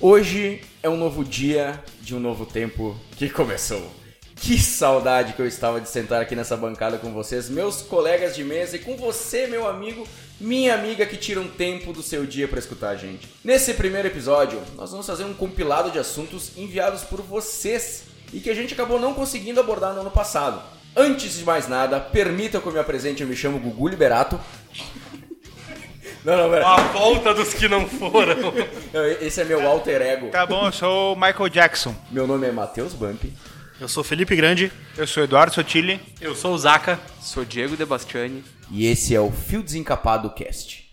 Hoje é um novo dia de um novo tempo que começou. Que saudade que eu estava de sentar aqui nessa bancada com vocês, meus colegas de mesa e com você, meu amigo, minha amiga que tira um tempo do seu dia para escutar a gente. Nesse primeiro episódio, nós vamos fazer um compilado de assuntos enviados por vocês e que a gente acabou não conseguindo abordar no ano passado. Antes de mais nada, permita que eu me apresente, eu me chamo Gugu Liberato. Não, não, pera. A volta dos que não foram. Esse é meu alter ego. Tá bom, eu sou o Michael Jackson. Meu nome é Matheus Bump. Eu sou Felipe Grande. Eu sou Eduardo Sotile. Eu sou o Zaca. Sou Diego Debastiani. E esse é o Fio Desencapado Cast.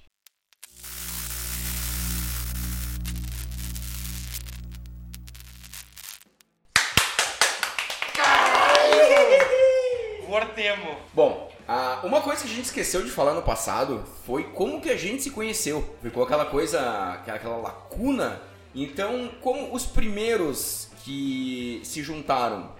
Que a gente esqueceu de falar no passado foi como que a gente se conheceu. Ficou aquela coisa, aquela lacuna. Então, como os primeiros que se juntaram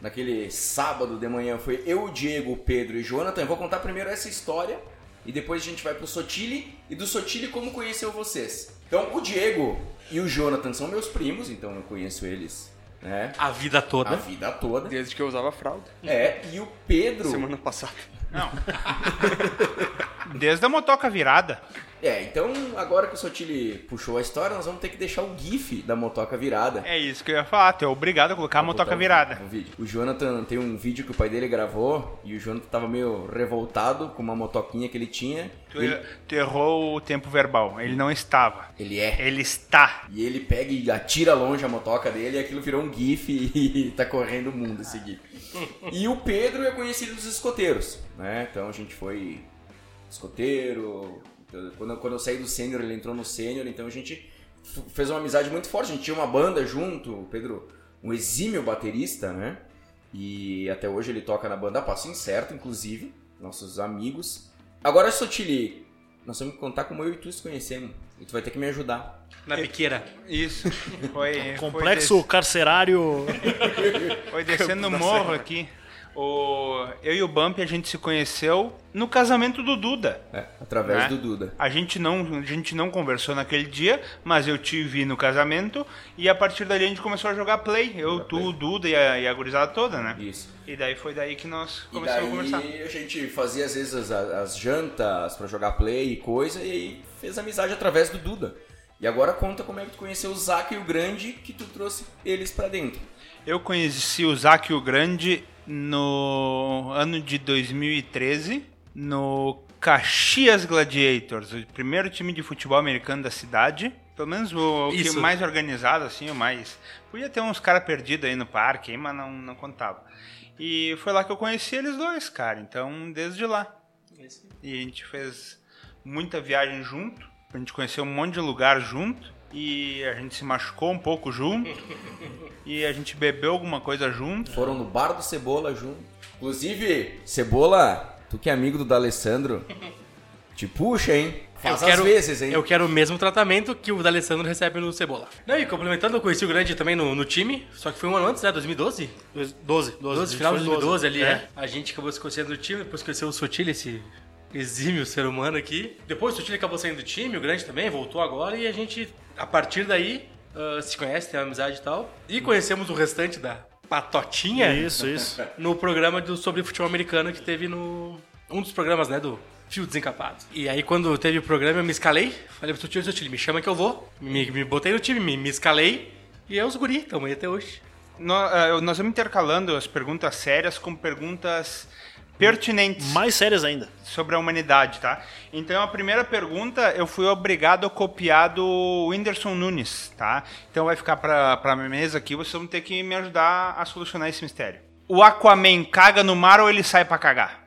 naquele sábado de manhã foi eu, o Diego, o Pedro e o Jonathan, eu vou contar primeiro essa história e depois a gente vai pro Sotile e do Sotile como conheceu vocês. Então, o Diego e o Jonathan são meus primos, então eu conheço eles né? A vida toda. A vida toda. Desde que eu usava fralda. É, e o Pedro. Semana passada. Não. Desde a motoca virada. É, então agora que o Sotile puxou a história, nós vamos ter que deixar o GIF da motoca virada. É isso que eu ia falar, tu é obrigado a colocar a motoca virada. O, vídeo. o Jonathan tem um vídeo que o pai dele gravou e o Jonathan tava meio revoltado com uma motoquinha que ele tinha. Tu, ele... tu errou o tempo verbal, ele não estava. Ele é. Ele está. E ele pega e atira longe a motoca dele e aquilo virou um GIF e tá correndo o mundo esse GIF. e o Pedro é conhecido dos escoteiros, né? Então a gente foi escoteiro. Quando, quando eu saí do sênior, ele entrou no sênior, então a gente fez uma amizade muito forte. A gente tinha uma banda junto, o Pedro, um exímio baterista, né? E até hoje ele toca na banda Passo Incerto, inclusive, nossos amigos. Agora, Sotili, nós vamos contar como eu e tu se conhecemos. E tu vai ter que me ajudar. Na biqueira. Isso. Foi, Complexo foi carcerário. Foi descendo o morro aqui. O, eu e o Bump a gente se conheceu no casamento do Duda. É, através né? do Duda. A gente, não, a gente não conversou naquele dia, mas eu te vi no casamento e a partir dali a gente começou a jogar play. Eu, jogar tu, play. o Duda e a, e a gurizada toda, né? Isso. E daí foi daí que nós começamos a conversar. E a gente fazia às vezes as, as jantas para jogar play e coisa e fez amizade através do Duda. E agora conta como é que tu conheceu o Zac e o Grande que tu trouxe eles para dentro. Eu conheci o Zac e o Grande no ano de 2013, no Caxias Gladiators, o primeiro time de futebol americano da cidade. Pelo menos o, o que mais organizado, assim, o mais. Podia ter uns caras perdidos aí no parque, mas não, não contava. E foi lá que eu conheci eles dois, cara. Então, desde lá. E a gente fez muita viagem junto. A gente conheceu um monte de lugar junto e a gente se machucou um pouco junto e a gente bebeu alguma coisa junto. Foram no bar do Cebola junto. Inclusive, Cebola, tu que é amigo do D'Alessandro, te puxa, hein? Faz eu quero, vezes, hein? Eu quero o mesmo tratamento que o D'Alessandro recebe no Cebola. Não, e complementando, eu conheci o Grande também no, no time, só que foi um ano antes, né? 2012? 12, 12. 12 final de 2012 ali, é. é. A gente acabou se conhecendo no time, depois conheceu o Sotile, esse exímio ser humano aqui. Depois o Sotile acabou saindo do time, o Grande também, voltou agora e a gente a partir daí, uh, se conhece, tem uma amizade e tal. E conhecemos o restante da patotinha. Isso, isso. No programa do, sobre futebol americano que teve no. Um dos programas, né? Do Fio Desencapado. E aí, quando teve o programa, eu me escalei. Falei pro tio, seu time, me chama que eu vou. Me, me botei no time, me, me escalei. E é os guri, estamos aí até hoje. Nós, uh, nós vamos intercalando as perguntas sérias com perguntas pertinentes. Mais sérias ainda. Sobre a humanidade, tá? Então, a primeira pergunta, eu fui obrigado a copiar do Whindersson Nunes, tá? Então, vai ficar pra, pra minha mesa aqui, vocês vão ter que me ajudar a solucionar esse mistério. O Aquaman caga no mar ou ele sai para cagar?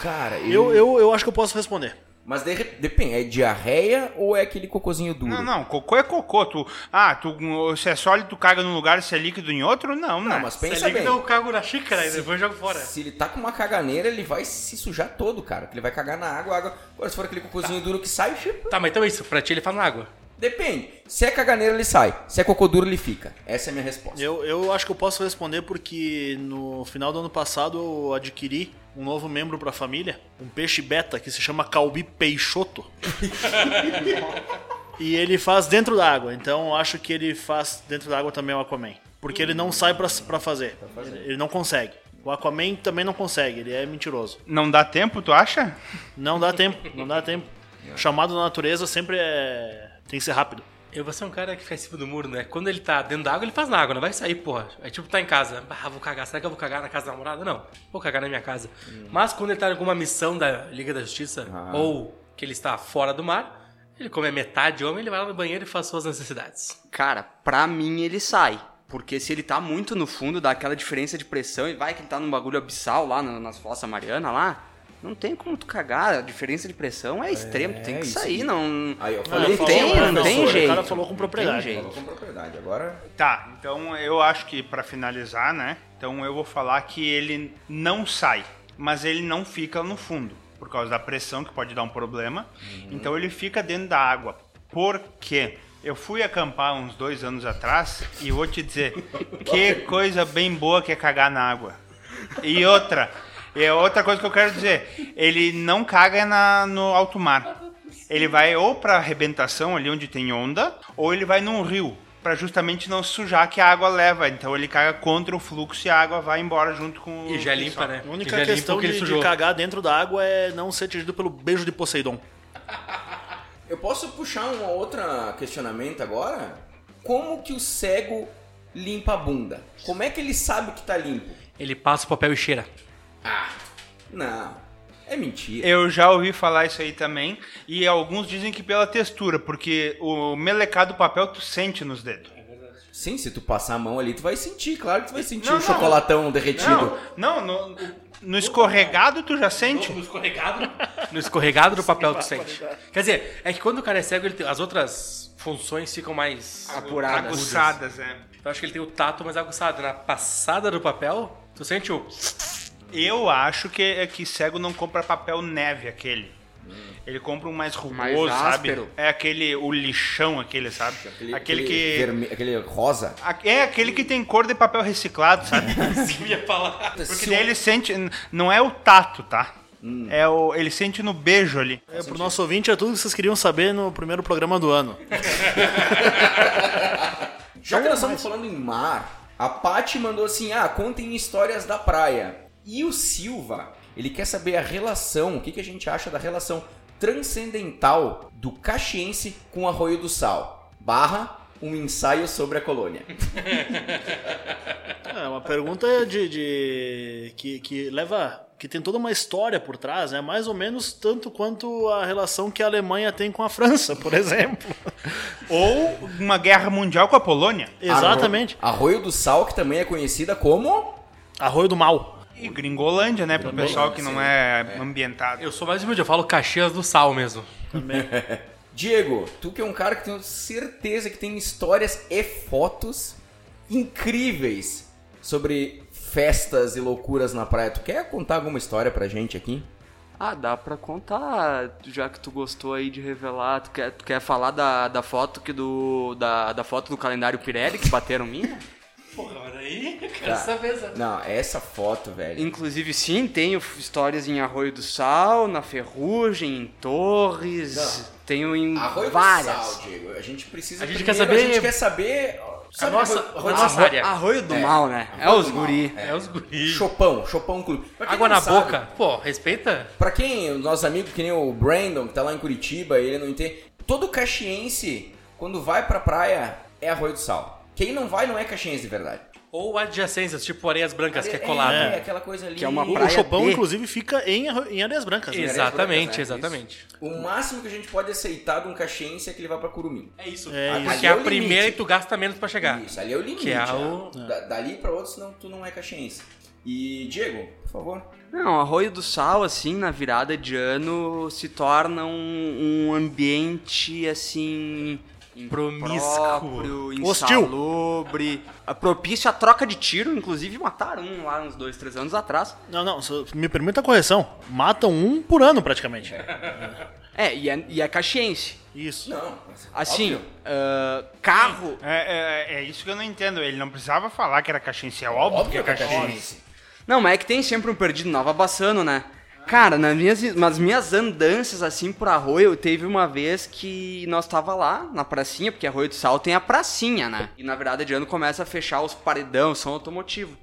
Cara, eu... eu, eu, eu acho que eu posso responder. Mas de, depende, é diarreia ou é aquele cocôzinho duro? Não, não, cocô é cocô. Tu, ah, tu, se é sólido, tu caga num lugar, se é líquido em outro? Não, não. Não, mas pensa se é líquido, bem. eu cago na xícara e depois jogo fora. Se ele tá com uma caganeira, ele vai se sujar todo, cara. Ele vai cagar na água, água. Agora, se for aquele cocôzinho tá. duro que sai, tipo... Tá, mas então é isso. Pra ti, ele faz na água. Depende. Se é caganeira, ele sai. Se é cocô duro, ele fica. Essa é a minha resposta. Eu, eu acho que eu posso responder porque no final do ano passado eu adquiri um novo membro para a família, um peixe beta que se chama Calbi Peixoto. E ele faz dentro da água, então eu acho que ele faz dentro da água também o Aquaman. Porque ele não sai pra, pra fazer. Ele, ele não consegue. O Aquaman também não consegue, ele é mentiroso. Não dá tempo, tu acha? Não dá tempo, não dá tempo. O chamado da natureza sempre é. tem que ser rápido. Eu vou ser um cara que fica em cima do muro, né? Quando ele tá dentro da água, ele faz na água, não vai sair, porra. Aí, tipo, tá em casa. Ah, vou cagar. Será que eu vou cagar na casa da namorada? Não. Vou cagar na minha casa. Mas quando ele tá em alguma missão da Liga da Justiça, Ah. ou que ele está fora do mar, ele come a metade homem, ele vai lá no banheiro e faz suas necessidades. Cara, pra mim ele sai. Porque se ele tá muito no fundo, dá aquela diferença de pressão e vai que ele tá num bagulho abissal lá nas fossas marianas lá. Não tem como tu cagar, a diferença de pressão é extrema, tu tem que isso sair, não. Aí eu falei não tem, não tem professor, o jeito. cara falou com propriedade. tem Falou jeito. com propriedade. Agora, Tá, então eu acho que pra finalizar, né? Então eu vou falar que ele não sai, mas ele não fica no fundo, por causa da pressão que pode dar um problema. Então ele fica dentro da água. Por quê? Eu fui acampar uns dois anos atrás e vou te dizer que coisa bem boa que é cagar na água. E outra, é outra coisa que eu quero dizer, ele não caga na, no alto mar. Ele vai ou pra arrebentação ali onde tem onda, ou ele vai num rio, Pra justamente não sujar que a água leva. Então ele caga contra o fluxo e a água vai embora junto com o E já limpa, né? A E única questão o que ele de, de cagar dentro da água é não ser atingido pelo beijo de Poseidon. eu posso puxar um outro questionamento agora? Como que o cego limpa a bunda? Como é que ele sabe que tá limpo? Ele passa o papel e cheira. Não, é mentira. Eu já ouvi falar isso aí também. E alguns dizem que pela textura, porque o melecado do papel tu sente nos dedos. Sim, se tu passar a mão ali, tu vai sentir, claro que tu vai sentir Não, o não. chocolatão derretido. Não, não, no, no escorregado tu já sente. No escorregado, no escorregado do papel tu sente. Quer dizer, é que quando o cara é cego, ele tem- as outras funções ficam mais Apuradas. Aguçadas, é. Eu acho que ele tem o tato mais aguçado. Na passada do papel, tu sente o. Eu acho que, é que cego não compra papel neve aquele. Ele compra um mais rugoso, Mais sabe? áspero. É aquele, o lixão aquele, sabe? Aquele, que... verme- aquele rosa. A- É aquele que tem cor de papel reciclado, sabe? Eu ia falar. Porque Se daí ele sente. Não é o tato, tá? É o, ele sente no beijo ali. É, pro nosso ouvinte é tudo que vocês queriam saber no primeiro programa do ano. Já que nós estamos falando em mar, a Paty mandou assim: ah, contem histórias da praia. E o Silva, ele quer saber a relação, o que, que a gente acha da relação transcendental do Caxiense com Arroio do Sal. Barra, um ensaio sobre a colônia. É uma pergunta de, de- que, que leva que tem toda uma história por trás, né? Mais ou menos tanto quanto a relação que a Alemanha tem com a França, por exemplo. Ou uma guerra mundial com a Polônia. Exatamente. Arroio, Arroio do Sal, que também é conhecida como. Arroio do Mal. E Gringolândia, né? Pro pessoal que não é ambientado. Eu sou mais humilde, eu falo Caxias do Sal mesmo. Diego, tu que é um cara que tenho certeza que tem histórias e fotos incríveis sobre festas e loucuras na praia. Tu quer contar alguma história pra gente aqui? Ah, dá pra contar, já que tu gostou aí de revelar, tu quer, tu quer falar da, da foto que do. Da, da foto do calendário Pirelli que bateram minha? Porra, aí, eu Tá. quero saber. sabe? Não, essa foto, velho. Inclusive, sim, tenho histórias em Arroio do Sal, na Ferrugem, em Torres. Tenho em Arroio várias. do Sal, Diego. A gente precisa A gente primeiro, quer saber- A gente quer saber. Sabe nossa- Arroio- nossa área. Arroio do É. Mal, né? É os guri. É os guris. Chopão, Chopão Clube. Água não na sabe, boca. Pô, respeita. Pra quem, os nossos amigos, que nem o Brandon, que tá lá em Curitiba, ele não entende. Todo caxiense, quando vai pra praia, é Arroio do Sal. Quem não vai não é caxiense de verdade. Ou adjacências, tipo areias brancas, que é É, colado. É, aquela coisa ali. Que é uma O, praia o Chopão, D. inclusive, fica em, em Areias Brancas. né? Exatamente, brancas, né? exatamente. O máximo que a gente pode aceitar de um caxiense é que ele vá pra Curumim. É isso. É Porque isso. é a é o primeira limite. e tu gasta menos pra chegar. Isso, ali é o limite. Que é né? o- Da- dali pra outro, senão tu não é caxiense. E, Diego, por favor. Não, Arroio do Sal, assim, na virada de ano, se torna um, um ambiente, assim... Promíscuo. Hostil. insalubre, a- propício à troca de tiro, inclusive mataram um lá uns dois, três anos atrás. Não, não, me permita a correção. Matam um por ano, praticamente. É, e é, e é caxiense. Isso. Não. Assim, óbvio. ah, carro... É, é, é isso que eu não entendo. Ele não precisava falar que era caxiense. É óbvio, que é caxiense. Não, mas é que tem sempre um perdido Nova Bassano, né? Cara, nas minhas, nas minhas andanças assim por Arroio, teve uma vez que nós tava lá na pracinha, porque Arroio do Sal tem a pracinha, né? E na verdade de ano começa a fechar os paredão, som automotivo.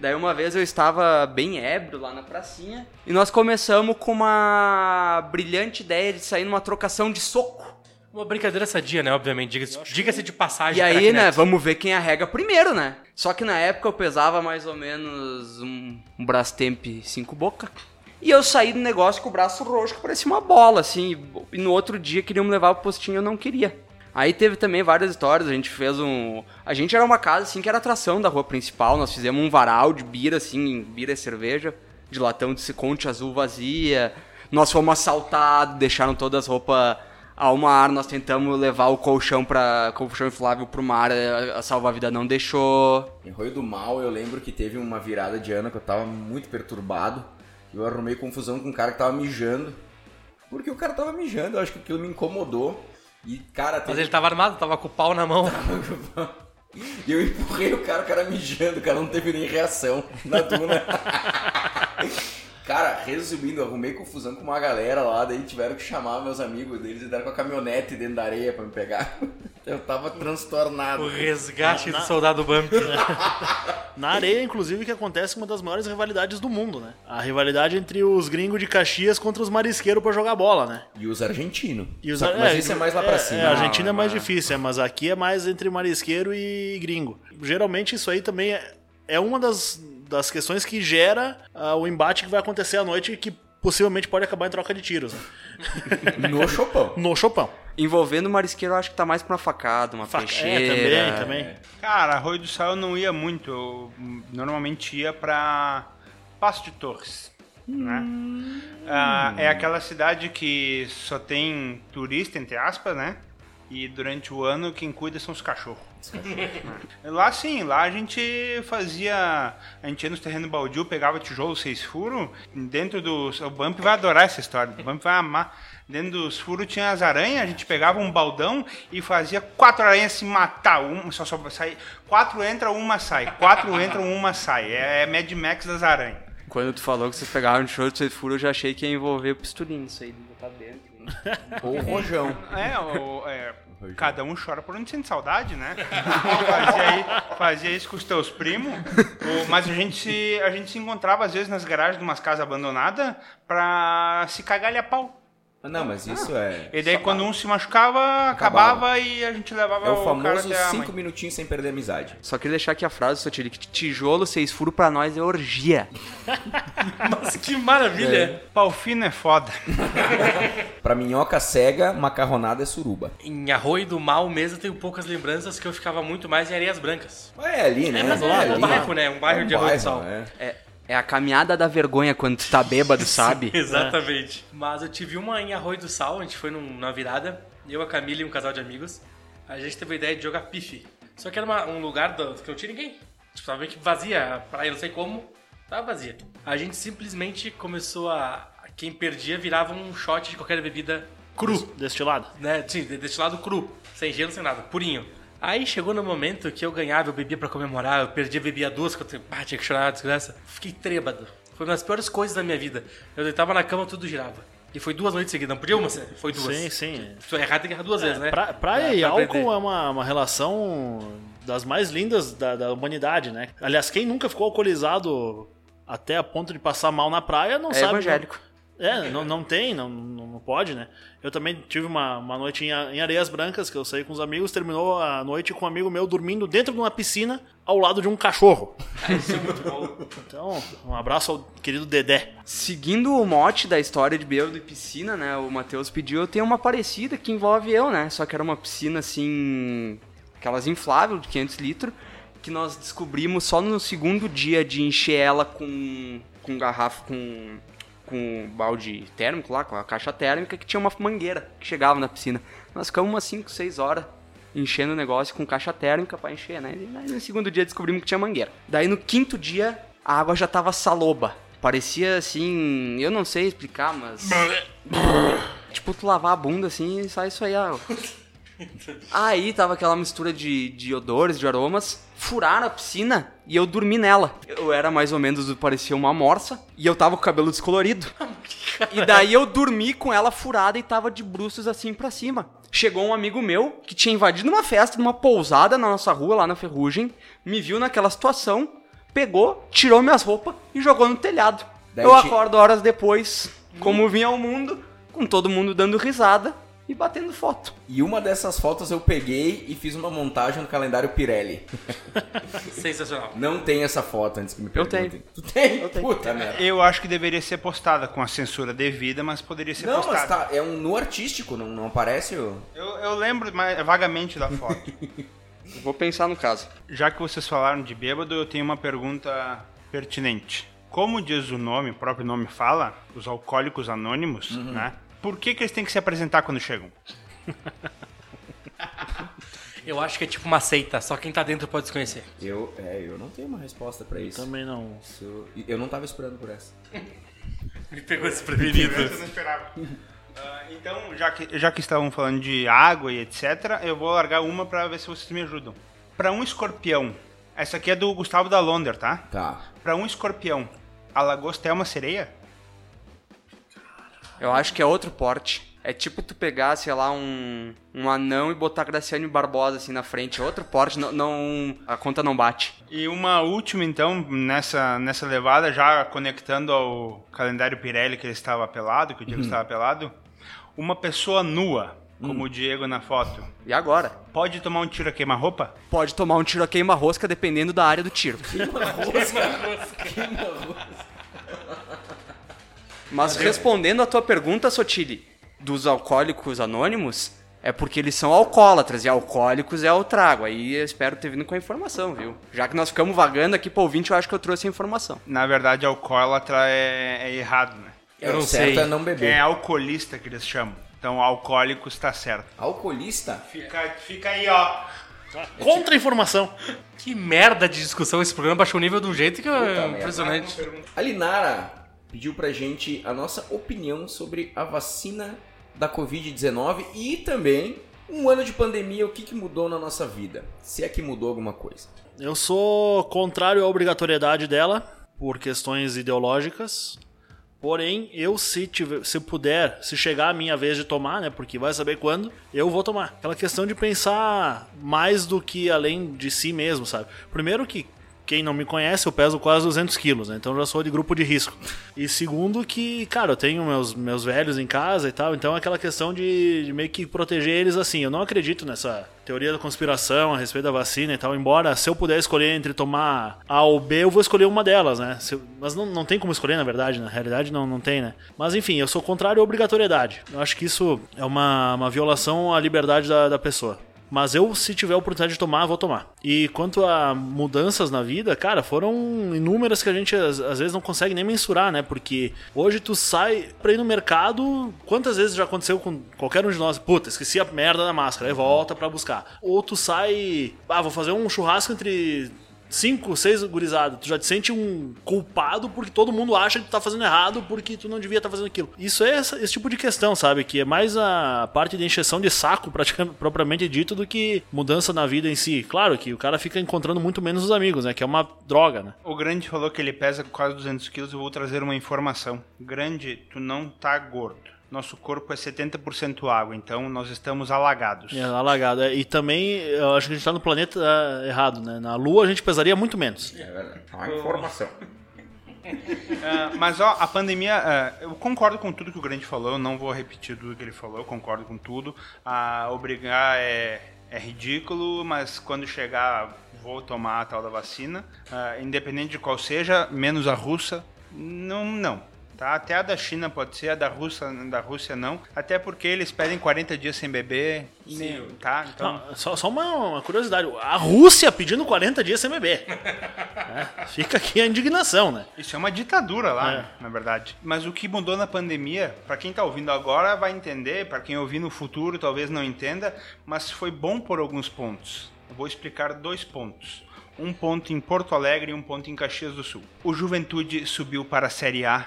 Daí uma vez eu estava bem ébrio lá na pracinha e nós começamos com uma brilhante ideia de sair numa trocação de soco. Uma brincadeira sadia, né? Obviamente. Diga-se diga de passagem. E aí, né, vamos ver quem arrega primeiro, né? Só que na época eu pesava mais ou menos um, um Brastemp 5 boca. E eu saí do negócio com o braço roxo, que parecia uma bola, assim. E no outro dia queriam me levar pro postinho eu não queria. Aí teve também várias histórias, a gente fez um... A gente era uma casa, assim, que era atração da rua principal. Nós fizemos um varal de bira, assim, bira e cerveja. De latão de Ciconte azul vazia. Nós fomos assaltados, deixaram todas as roupas ao mar. Nós tentamos levar o colchão para colchão inflável pro mar, a salva-vida não deixou. Em Arroio do Mal, eu lembro que teve uma virada de ano que eu tava muito perturbado. Eu arrumei confusão com um cara que tava mijando. Porque o cara tava mijando, eu acho que aquilo me incomodou. E, cara, Mas teve... ele tava armado, tava com o pau na mão. E eu empurrei o cara, o cara mijando, o cara não teve nem reação na duna. cara, resumindo, eu arrumei confusão com uma galera lá, daí tiveram que chamar meus amigos deles e deram com a caminhonete dentro da areia pra me pegar. Eu tava transtornado. O resgate Na- do soldado Bump. Na areia, inclusive, que acontece uma das maiores rivalidades do mundo, né? A rivalidade entre os gringos de Caxias contra os marisqueiros pra jogar bola, né? E os argentinos. E os- Só- Mas isso é mais lá pra cima. É, a Argentina é mais Não, difícil, é, mas aqui é mais entre marisqueiro e gringo. Geralmente isso aí também é, é uma das, das questões que gera ah, o embate que vai acontecer à noite e que possivelmente pode acabar em troca de tiros. Né? No chopão. No chopão. Envolvendo o marisqueiro, eu acho que tá mais pra uma facada, uma Faca- peixeira. É, também, também. Cara, Arroio do Sal eu não ia muito. Eu normalmente ia pra Passo de Torres. Né? Ah, é aquela cidade que só tem turista, entre aspas, né? E durante o ano quem cuida são os cachorros. Lá sim, lá a gente fazia. A gente ia nos terrenos baldio, pegava tijolo seis furos. Dentro dos. O Bump vai adorar essa história. O Bump vai amar. Dentro dos furos tinha as aranhas, a gente pegava um baldão e fazia quatro aranhas se matar. Um, só, só sai. Quatro entra, uma sai. Quatro entra, uma sai. É, é Mad Max das aranhas. Quando tu falou que vocês pegaram show de seis furos, eu já achei que ia envolver o pistolinho, isso aí de botar dentro. Ou rojão. É, o- é, cada um chora por onde sente saudade, né? fazia, fazia isso com os teus primos. O- mas a gente, se, a gente se encontrava, às vezes, nas garagens de umas casas abandonadas pra se cagar a pau. Não, mas isso é. E daí, quando um se machucava, acabava, e a gente levava É o cara famoso cinco minutinhos sem perder a amizade. Só queria deixar aqui a frase, Sotiri, que tijolo seis furos pra nós é orgia. Mas que maravilha. Pau fino é foda. Pra minhoca cega, macarronada é suruba. Em Arroio do Mal mesmo, eu tenho poucas lembranças que eu ficava muito mais em Areias Brancas. É ali, né? É, mas é é ali. um bairro, né? Um bairro É um de Arroio do Sal. né? É, é a caminhada da vergonha quando tu tá bêbado, sabe? Exatamente. Mas eu tive uma em Arroio do Sal, a gente foi num- numa virada, eu, a Camila e um casal de amigos. A gente teve a ideia de jogar pife. Só que era uma- um lugar do- que não tinha ninguém. Tipo, tava meio que vazia, a praia não sei como, tava vazia. A gente simplesmente começou a. Quem perdia virava um shot de qualquer bebida cru. Destilado. né? Sim, de- destilado cru, sem gelo, sem nada, purinho. Aí chegou no momento que eu ganhava, eu bebia pra comemorar, eu perdia, bebia duas, que eu ah, tinha que chorar, desgraça. Fiquei trêbado. Foi uma das piores coisas da minha vida. Eu deitava na cama, tudo girava. E foi duas noites seguidas, não podia uma, foi duas. Sim, sim. Se tu errar, tem que errar duas vezes, né? Pra, praia Pra- e pra álcool aprender. é uma, uma relação das mais lindas da, da humanidade, né? Aliás, quem nunca ficou alcoolizado até a ponto de passar mal na praia não É sabe. evangélico. É, não, não tem, não, não não pode, né? Eu também tive uma, uma noite em, em Areias Brancas, que eu saí com os amigos, terminou a noite com um amigo meu dormindo dentro de uma piscina ao lado de um cachorro. Isso é muito bom. Então, um abraço ao querido Dedé. Seguindo o mote da história de bêbado e piscina, né? O Matheus pediu, eu tenho uma parecida que envolve eu, né? Só que era uma piscina assim. aquelas infláveis de 500 litros, que nós descobrimos só no segundo dia de encher ela com. com garrafa. com. Com balde térmico lá, com a caixa térmica, que tinha uma mangueira que chegava na piscina. Nós ficamos umas 5, 6 horas enchendo o negócio com caixa térmica pra encher, né? E aí no segundo dia descobrimos que tinha mangueira. Daí no quinto dia, a água já tava saloba. Parecia assim, eu não sei explicar, mas. tipo, tu lavar a bunda assim e sai isso aí, ó. Aí tava aquela mistura de, de odores, de aromas. Furaram a piscina e eu dormi nela. Eu era mais ou menos, parecia uma morsa. E eu tava com o cabelo descolorido. E daí eu dormi com ela furada e tava de bruços assim pra cima. Chegou um amigo meu que tinha invadido uma festa, numa pousada na nossa rua, lá na Ferrugem. Me viu naquela situação, pegou, tirou minhas roupas e jogou no telhado. Daí eu ti- acordo horas depois, como vinha ao mundo, com todo mundo dando risada e batendo foto. E uma dessas fotos eu peguei e fiz uma montagem no calendário Pirelli. Sensacional. Não tem essa foto antes que me Eu perguntem. tenho. Tu tem? Eu tenho. Puta merda. Eu acho que deveria ser postada com a censura devida, mas poderia ser Não, postada. mas tá, é um nu artístico, não, não aparece o... Eu, eu lembro mais, vagamente da foto. Vou pensar no caso. Já que vocês falaram de bêbado, eu tenho uma pergunta pertinente. Como diz o nome, o próprio nome fala, os alcoólicos anônimos, né? Por que, que eles têm que se apresentar quando chegam? Eu acho que é tipo uma seita, só quem tá dentro pode se conhecer. Eu, é, eu não tenho uma resposta pra isso. Também não. Isso- Eu não tava esperando por essa. Me pegou desprevenido. não esperava. Ah, então, já que, já que estavam falando de água e etc., eu vou largar uma pra ver se vocês me ajudam. Pra um escorpião, essa aqui é do Gustavo da Londer, tá? Tá. Pra um escorpião, a lagosta é uma sereia? Eu acho que é outro porte. É tipo tu pegar, sei lá, um, um anão e botar Graciane Barbosa assim na frente. É outro porte, não, não- a conta não bate. E uma última, então, nessa, nessa levada, já conectando ao calendário Pirelli que ele estava pelado, que o Diego estava pelado. Uma pessoa nua, como o Diego na foto, E agora? pode tomar um tiro a queima-roupa? Pode tomar um tiro a queima-rosca dependendo da área do tiro. Mas respondendo a tua pergunta, Sotile, dos alcoólicos anônimos, é porque eles são alcoólatras e alcoólicos é o trago. Aí eu espero ter vindo com a informação, viu? Já que nós ficamos vagando aqui pro ouvinte, eu acho que eu trouxe a informação. Na verdade, alcoólatra é, é errado, né? Eu não o certo sei. é não beber. É alcoolista que eles chamam. Então, alcoólico está certo. Alcoolista? Fica, fica aí, ó. Contra-informação. Que merda de discussão esse programa baixou o nível de um jeito que é impressionante. A Linara pediu pra gente a nossa opinião sobre a vacina da Covid-19 e também um ano de pandemia, o que, que mudou na nossa vida? Se é que mudou alguma coisa. Eu sou contrário à obrigatoriedade dela, por questões ideológicas. Porém, eu se tiver, se puder, se chegar a minha vez de tomar, né, porque vai saber quando, eu vou tomar. Aquela questão de pensar mais do que além de si mesmo, sabe? Primeiro que quem não me conhece, eu peso quase 200 quilos, né? Então já sou de grupo de risco. E segundo que, cara, eu tenho meus, meus velhos em casa e tal, então é aquela questão de, de meio que proteger eles assim. Eu não acredito nessa teoria da conspiração a respeito da vacina e tal, embora se eu puder escolher entre tomar A ou B, eu vou escolher uma delas, né? Mas não, não tem como escolher, na verdade, na realidade não, não tem, né? Mas enfim, eu sou contrário à obrigatoriedade. Eu acho que isso é uma, uma violação à liberdade da, da pessoa. Mas eu, se tiver a oportunidade de tomar, vou tomar. E quanto a mudanças na vida, cara, foram inúmeras que a gente às, às vezes não consegue nem mensurar, né? Porque hoje tu sai pra ir no mercado, quantas vezes já aconteceu com qualquer um de nós? Puta, esqueci a merda da máscara, aí volta pra buscar. Ou tu sai, ah, vou fazer um churrasco entre cinco, seis gurizados, tu já te sente um culpado porque todo mundo acha que tu tá fazendo errado porque tu não devia estar fazendo aquilo. Isso é essa- esse tipo de questão, sabe? Que é mais a parte de encheção de saco, praticamente, propriamente dito, do que mudança na vida em si. Claro que o cara fica encontrando muito menos os amigos, né? Que é uma droga, né? O Grande falou que ele pesa quase 200 quilos. Eu vou trazer uma informação. Grande, tu não tá gordo. Nosso corpo é 70% água, então nós estamos alagados. É alagado. É, E também, eu acho que a gente tá no planeta ah, errado, né? Na Lua a gente pesaria muito menos. É verdade. Uma informação. Ah, mas ó, a pandemia, ah, eu concordo com tudo que o Grande falou, eu não vou repetir tudo que ele falou, eu concordo com tudo. Ah, obrigar é, é ridículo, mas quando chegar vou tomar a tal da vacina, Ah, independente de qual seja, menos a russa, não, não. Tá? Até a da China pode ser, a da Rússia, da Rússia não. Até porque eles pedem 40 dias sem beber. Sim. Tá? Então, Não, só só uma, uma curiosidade. A Rússia pedindo 40 dias sem beber. É, fica aqui a indignação, né? Isso é uma ditadura lá, É. né, na verdade. Mas o que mudou na pandemia, pra quem tá ouvindo agora vai entender, pra quem ouvir no futuro talvez não entenda, mas foi bom por alguns pontos. Eu vou explicar dois pontos. Um ponto em Porto Alegre e um ponto em Caxias do Sul. O Juventude subiu para a Série A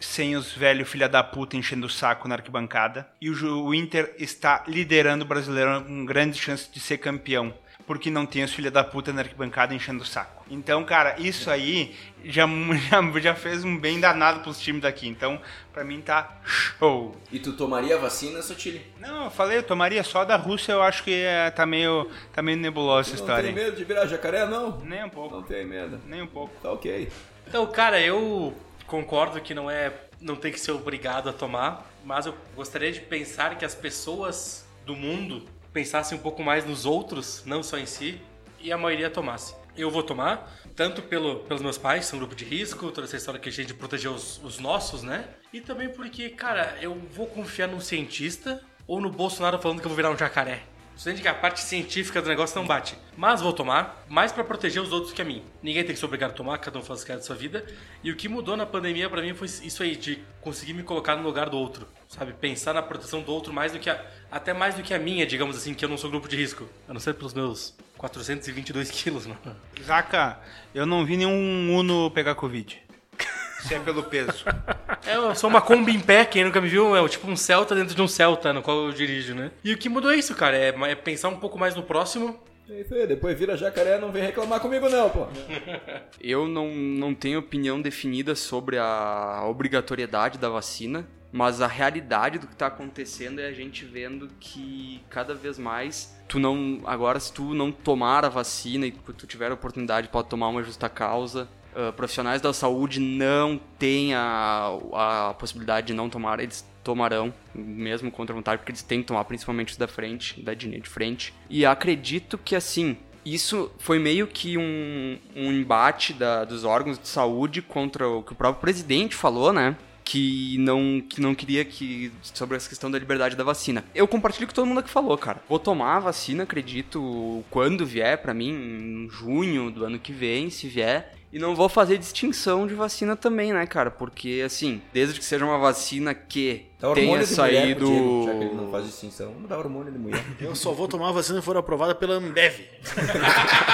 sem os velhos filha da puta enchendo o saco na arquibancada. E o, Inter está liderando o Brasileirão com grande chance de ser campeão. Porque não tem os filha da puta na arquibancada enchendo o saco. Então, cara, isso aí já, já, já fez um bem danado pros times daqui. Então, pra mim tá show. E tu tomaria a vacina, Sotile? Não, eu falei, eu tomaria só da Rússia, eu acho que é, tá, meio, tá meio nebulosa essa história. aí. medo de virar jacaré, não? Nem um pouco, tem medo. nem um pouco. Tá ok. Então, cara, eu concordo que não é, não tem que ser obrigado a tomar, mas eu gostaria de pensar que as pessoas do mundo pensassem um pouco mais nos outros, não só em si, e a maioria tomasse. Eu vou tomar, tanto pelo, pelos meus pais, são um grupo de risco, toda essa história que a gente proteger os, os nossos, né? E também porque, cara, eu vou confiar num cientista ou no Bolsonaro falando que eu vou virar um jacaré. Sendo que a parte científica do negócio não bate. Mas vou tomar, mais pra proteger os outros que a mim. Ninguém tem que ser obrigado a tomar, cada um faz o que quer da sua vida. E o que mudou na pandemia pra mim foi isso aí, de conseguir me colocar no lugar do outro. Sabe? Pensar na proteção do outro mais do que a, até mais do que a minha, digamos assim, que eu não sou grupo de risco. A não ser pelos meus 422 quilos, mano. Zaca, eu não vi nenhum Uno pegar Covid. Se é pelo peso. É, eu sou uma Kombi em pé, quem nunca me viu, é tipo um Celta dentro de um Celta no qual eu dirijo, né? E o que mudou é isso, cara, é, é pensar um pouco mais no próximo. É isso aí, depois vira jacaré, não vem reclamar comigo não, pô. Eu não, não tenho opinião definida sobre a obrigatoriedade da vacina, mas a realidade do que tá acontecendo é a gente vendo que cada vez mais tu não. Agora, se tu não tomar a vacina e tu tiver a oportunidade, pode tomar uma justa causa. Ah, profissionais da saúde não têm a, a possibilidade de não tomar, eles tomarão, mesmo contra a vontade, porque eles têm que tomar, principalmente os da frente, da linha de frente. E acredito que, assim, isso foi meio que um, um embate da- dos órgãos de saúde contra o que o próprio presidente falou, né? Que não, que não queria que. sobre essa questão da liberdade da vacina. Eu compartilho com todo mundo que falou, cara. Vou tomar a vacina, acredito, quando vier pra mim, em junho do ano que vem, se vier. E não vou fazer distinção de vacina também, né, cara? Porque, assim, desde que seja uma vacina que Dá tenha mulher saído. Diego, já que ele não faz distinção. Vamos dar hormônio de mulher. Eu só vou tomar a vacina se for aprovada pela Ambev.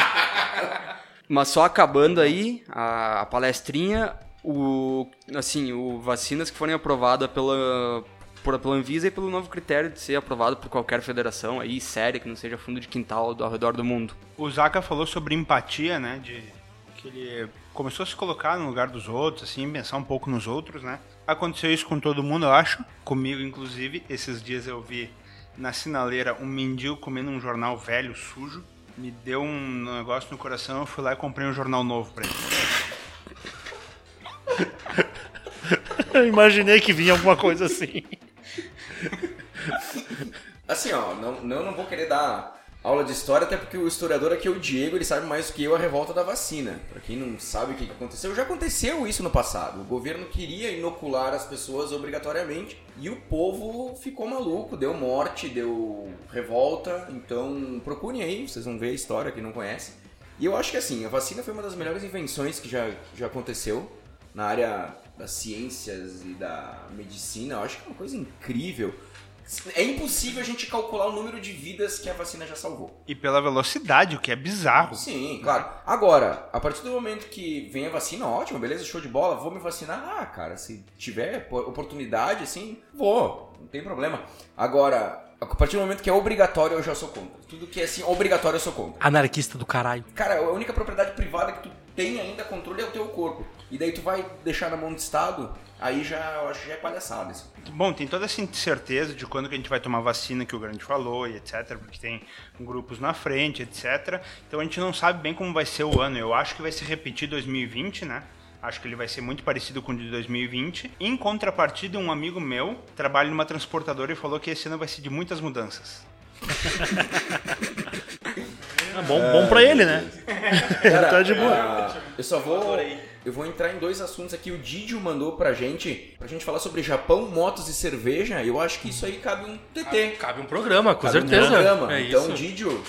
Mas só acabando aí a, a palestrinha, o assim, o vacinas que forem aprovadas pela por, pela Anvisa e pelo novo critério de ser aprovado por qualquer federação aí séria que não seja fundo de quintal do- ao redor do mundo. O Zaca falou sobre empatia, né? De que ele começou a se colocar no lugar dos outros, assim, pensar um pouco nos outros, né? Aconteceu isso com todo mundo, eu acho. Comigo, inclusive. Esses dias eu vi na sinaleira um mendigo comendo um jornal velho, sujo. Me deu um negócio no coração, eu fui lá e comprei um jornal novo pra ele. Eu imaginei que vinha alguma coisa assim. Assim, ó, não, não, não vou querer dar aula de história, até porque o historiador aqui é o Diego, ele sabe mais do que eu a revolta da vacina. Pra quem não sabe o que que aconteceu, já aconteceu isso no passado. O governo queria inocular as pessoas obrigatoriamente e o povo ficou maluco, deu morte, deu revolta. Então procurem aí, vocês vão ver a história, quem não conhece. E eu acho que assim, a vacina foi uma das melhores invenções que já, já aconteceu na área das ciências e da medicina. Eu acho que é uma coisa incrível. É impossível a gente calcular o número de vidas que a vacina já salvou. E pela velocidade, o que é bizarro. Sim, claro. Agora, a partir do momento que vem a vacina, ótimo, beleza, show de bola, vou me vacinar. Ah, cara, se tiver po- oportunidade, assim, vou, não tem problema. Agora, a partir do momento que é obrigatório, eu já sou contra. Tudo que é assim, obrigatório, eu sou contra. Anarquista do caralho. Cara, a única propriedade privada que tu tem ainda controle é o teu corpo. E daí tu vai deixar na mão do Estado, aí já, eu acho que já é palhaçada isso. Bom, tem toda essa incerteza de quando que a gente vai tomar vacina que o Grande falou e etc, porque tem grupos na frente, etc. Então a gente não sabe bem como vai ser o ano. Eu acho que vai se repetir 2020, né? Acho que ele vai ser muito parecido com o de 2020. Em contrapartida, um amigo meu trabalha numa transportadora e falou que esse ano vai ser de muitas mudanças. É bom, bom pra ele, né? Cara, tá de boa. ah, eu só vou. Eu vou entrar em dois assuntos aqui. O Didio mandou pra gente, pra gente falar sobre Japão, motos e cerveja. Eu acho que isso aí cabe um TT. Cabe um programa, com Cabe um certeza. programa. É então, isso. Didio,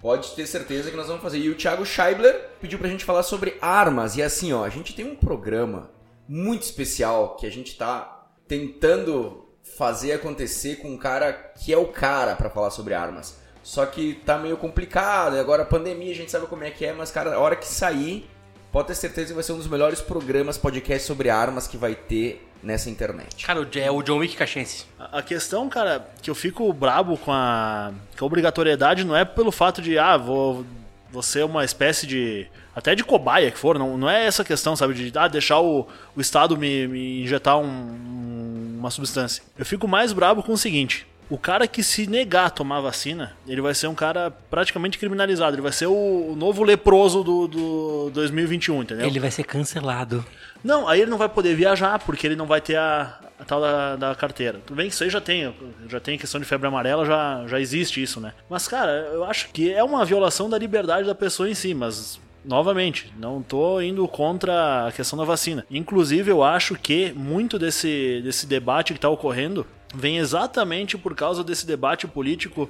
pode ter certeza que nós vamos fazer. E o Thiago Scheibler pediu pra gente falar sobre armas. E assim, ó, a gente tem um programa muito especial que a gente tá tentando fazer acontecer com um cara que é o cara pra falar sobre armas. Só que tá meio complicado, e agora a pandemia, a gente sabe como é que é, mas cara, a hora que sair, pode ter certeza que vai ser um dos melhores programas podcast sobre armas que vai ter nessa internet. Cara, o- é o John Wick cachense. A questão, cara, que eu fico brabo com a, com a obrigatoriedade não é pelo fato de, ah, vou, vou ser uma espécie de. Até de cobaia que for, não, não é essa questão, sabe? De ah, deixar o, o Estado me, me injetar um- um- uma substância. Eu fico mais brabo com o seguinte. O cara que se negar a tomar vacina, ele vai ser um cara praticamente criminalizado. Ele vai ser o, o novo leproso do, do 2021, entendeu? Ele vai ser cancelado. Não, aí ele não vai poder viajar, porque ele não vai ter a, a tal da, da carteira. Tudo bem que isso aí já tem, já tem questão de febre amarela, já, já existe isso, né? Mas, cara, eu acho que é uma violação da liberdade da pessoa em si, mas. Novamente, não tô indo contra a questão da vacina. Inclusive, eu acho que muito desse, desse debate que está ocorrendo vem exatamente por causa desse debate político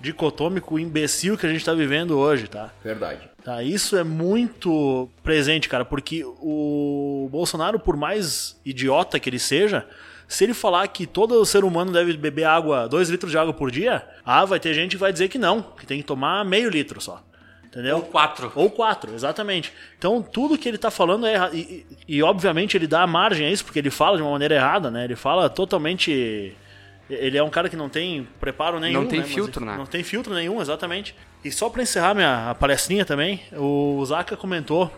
dicotômico imbecil que a gente está vivendo hoje, tá? Verdade. Tá, isso é muito presente, cara, porque o Bolsonaro, por mais idiota que ele seja, se ele falar que todo ser humano deve beber água, 2 litros de água por dia, ah, vai ter gente que vai dizer que não, que tem que tomar meio litro só. Entendeu? Ou quatro. Ou quatro, exatamente. Então tudo que ele tá falando é errado. E, e, e, obviamente ele dá margem a isso, porque ele fala de uma maneira errada, né? Ele fala totalmente. Ele é um cara que não tem preparo nenhum. Não tem né? Mas filtro, ele- né? Não tem filtro nenhum, exatamente. E só pra encerrar minha a palestrinha também, o Zaka comentou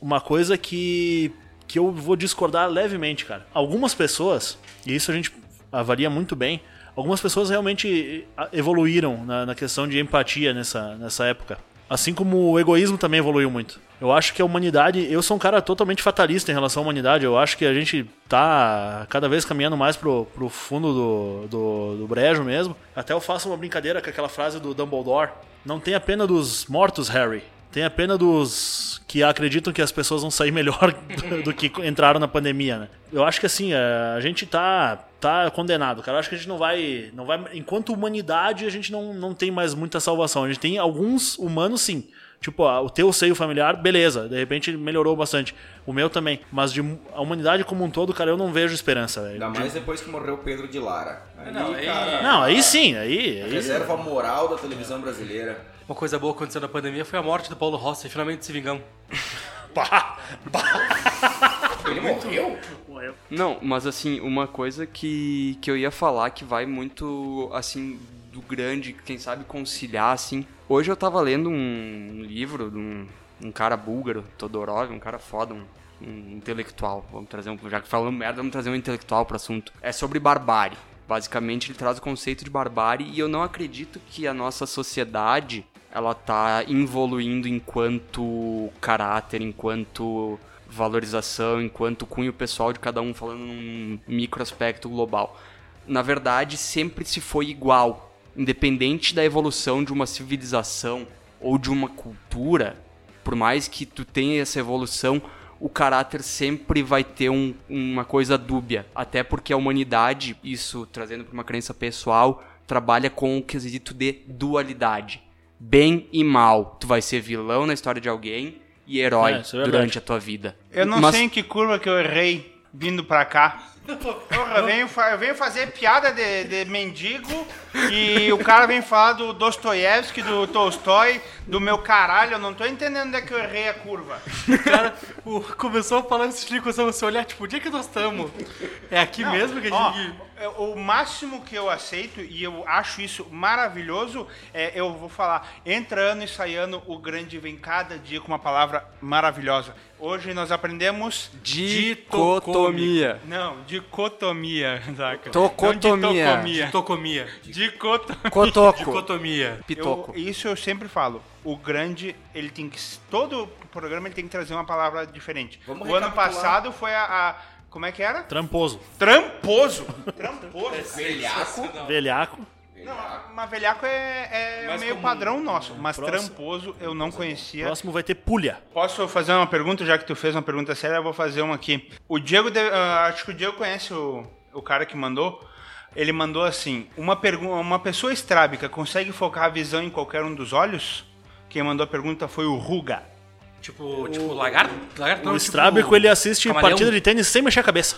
uma coisa que, que eu vou discordar levemente, cara. Algumas pessoas, e isso a gente avalia muito bem, algumas pessoas realmente eh, evoluíram na, na questão de empatia nessa, nessa época. Assim como o egoísmo também evoluiu muito. Eu acho que a humanidade. Eu sou um cara totalmente fatalista em relação à humanidade. Eu acho que a gente tá cada vez caminhando mais pro, pro fundo do, do, do brejo mesmo. Até eu faço uma brincadeira com aquela frase do Dumbledore: Não tem a pena dos mortos, Harry. Tem a pena dos que acreditam que as pessoas vão sair melhor do, do que entraram na pandemia, né? Eu acho que assim, é, a gente tá, tá condenado, cara. Eu acho que a gente não vai. Não vai enquanto humanidade, a gente não, não tem mais muita salvação. A gente tem alguns humanos, sim. Tipo, o teu seio familiar, beleza. De repente melhorou bastante. O meu também. Mas de a humanidade como um todo, cara, eu não vejo esperança, velho. Ainda mais depois que morreu o Pedro de Lara. Aí, Não, aí- cara, Não, aí sim, aí. aí reserva moral da televisão brasileira. Uma coisa boa que aconteceu na pandemia foi a morte do Paulo Rossi. Finalmente se vingamos. Pá, Ele morreu? morreu. Não, mas assim, uma coisa que, que eu ia falar que vai muito, assim, do grande, quem sabe conciliar, assim. Hoje eu tava lendo um livro de um, um cara búlgaro, Todorov, um cara foda, um, um intelectual. Vamos trazer um, já que falamos merda, vamos trazer um intelectual pro assunto. É sobre barbárie. Basicamente, ele traz o conceito de barbárie e eu não acredito que a nossa sociedade ela tá evoluindo enquanto caráter, enquanto valorização, enquanto cunho pessoal de cada um falando num micro aspecto global. Na verdade, sempre se foi igual, independente da evolução de uma civilização ou de uma cultura, por mais que tu tenha essa evolução, o caráter sempre vai ter um- uma coisa dúbia. Até porque a humanidade, isso trazendo para uma crença pessoal, trabalha com o quesito de dualidade. Bem e mal. Tu vai ser vilão na história de alguém e herói É, é durante a tua vida. Eu não Mas- sei em que curva que eu errei vindo pra cá. Porra, eu venho, eu venho fazer piada de, de mendigo e o cara vem falar do Dostoiévski, do Tolstói, do meu caralho. Eu não tô entendendo onde é que eu errei a curva. Cara, o- começou falando isso, Chico, começou a olhar, tipo, onde é que nós estamos? É aqui Não, mesmo que a ó, gente... é, o máximo que eu aceito, e eu acho isso maravilhoso, é, eu vou falar, entra ano e sai ano, o grande vem cada dia com uma palavra maravilhosa. Hoje nós aprendemos... Dicotomia. Não, dicotomia, Zaca. Tocotomia. Não. Dicotocomia. Dicotomia. Cotoco. Dicotomia. Pitoco. Eu- isso eu sempre falo. O grande, ele tem que. Todo programa ele tem que trazer uma palavra diferente. Vamos o ano passado foi a, a- Como é que era? Tramposo. Tramposo. Tramposo. Velhaco. Velhaco. Não, mas velhaco é, é meio comum. padrão nosso. Mas Próximo. tramposo eu não conhecia. Próximo vai ter pulha. Posso fazer uma pergunta, já que tu fez uma pergunta séria, eu vou fazer uma aqui. O Diego, deve- ah, acho que o Diego conhece o, o cara que mandou. Ele mandou assim: uma, uma pessoa estrábica consegue focar a visão em qualquer um dos olhos? Quem mandou a pergunta foi o Ruga. Tipo, tipo, lagarto? Lagarto não, o tipo, Strábico ele assiste camaleão. partida de tênis sem mexer a cabeça.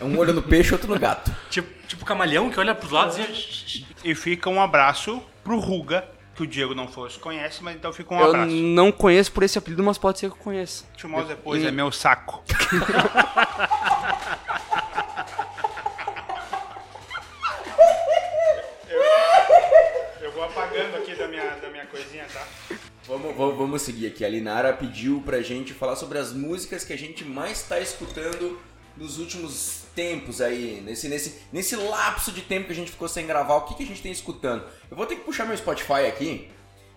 É um olho no peixe, outro no gato. Tipo, tipo camaleão que olha pros lados e... E fica um abraço pro Ruga, que o Diego não fosse conhece, mas então fica um Eu abraço. não conheço por esse apelido, mas pode ser que eu conheça. Mostro depois, é meu saco. eu, vou apagando aqui da minha, da minha coisinha, tá? Vamos, vamos, vamos seguir aqui. A Linara pediu pra gente falar sobre as músicas que a gente mais tá escutando nos últimos tempos aí, nesse, nesse, nesse lapso de tempo que a gente ficou sem gravar, o que, que a gente tem escutando? Eu vou ter que puxar meu Spotify aqui,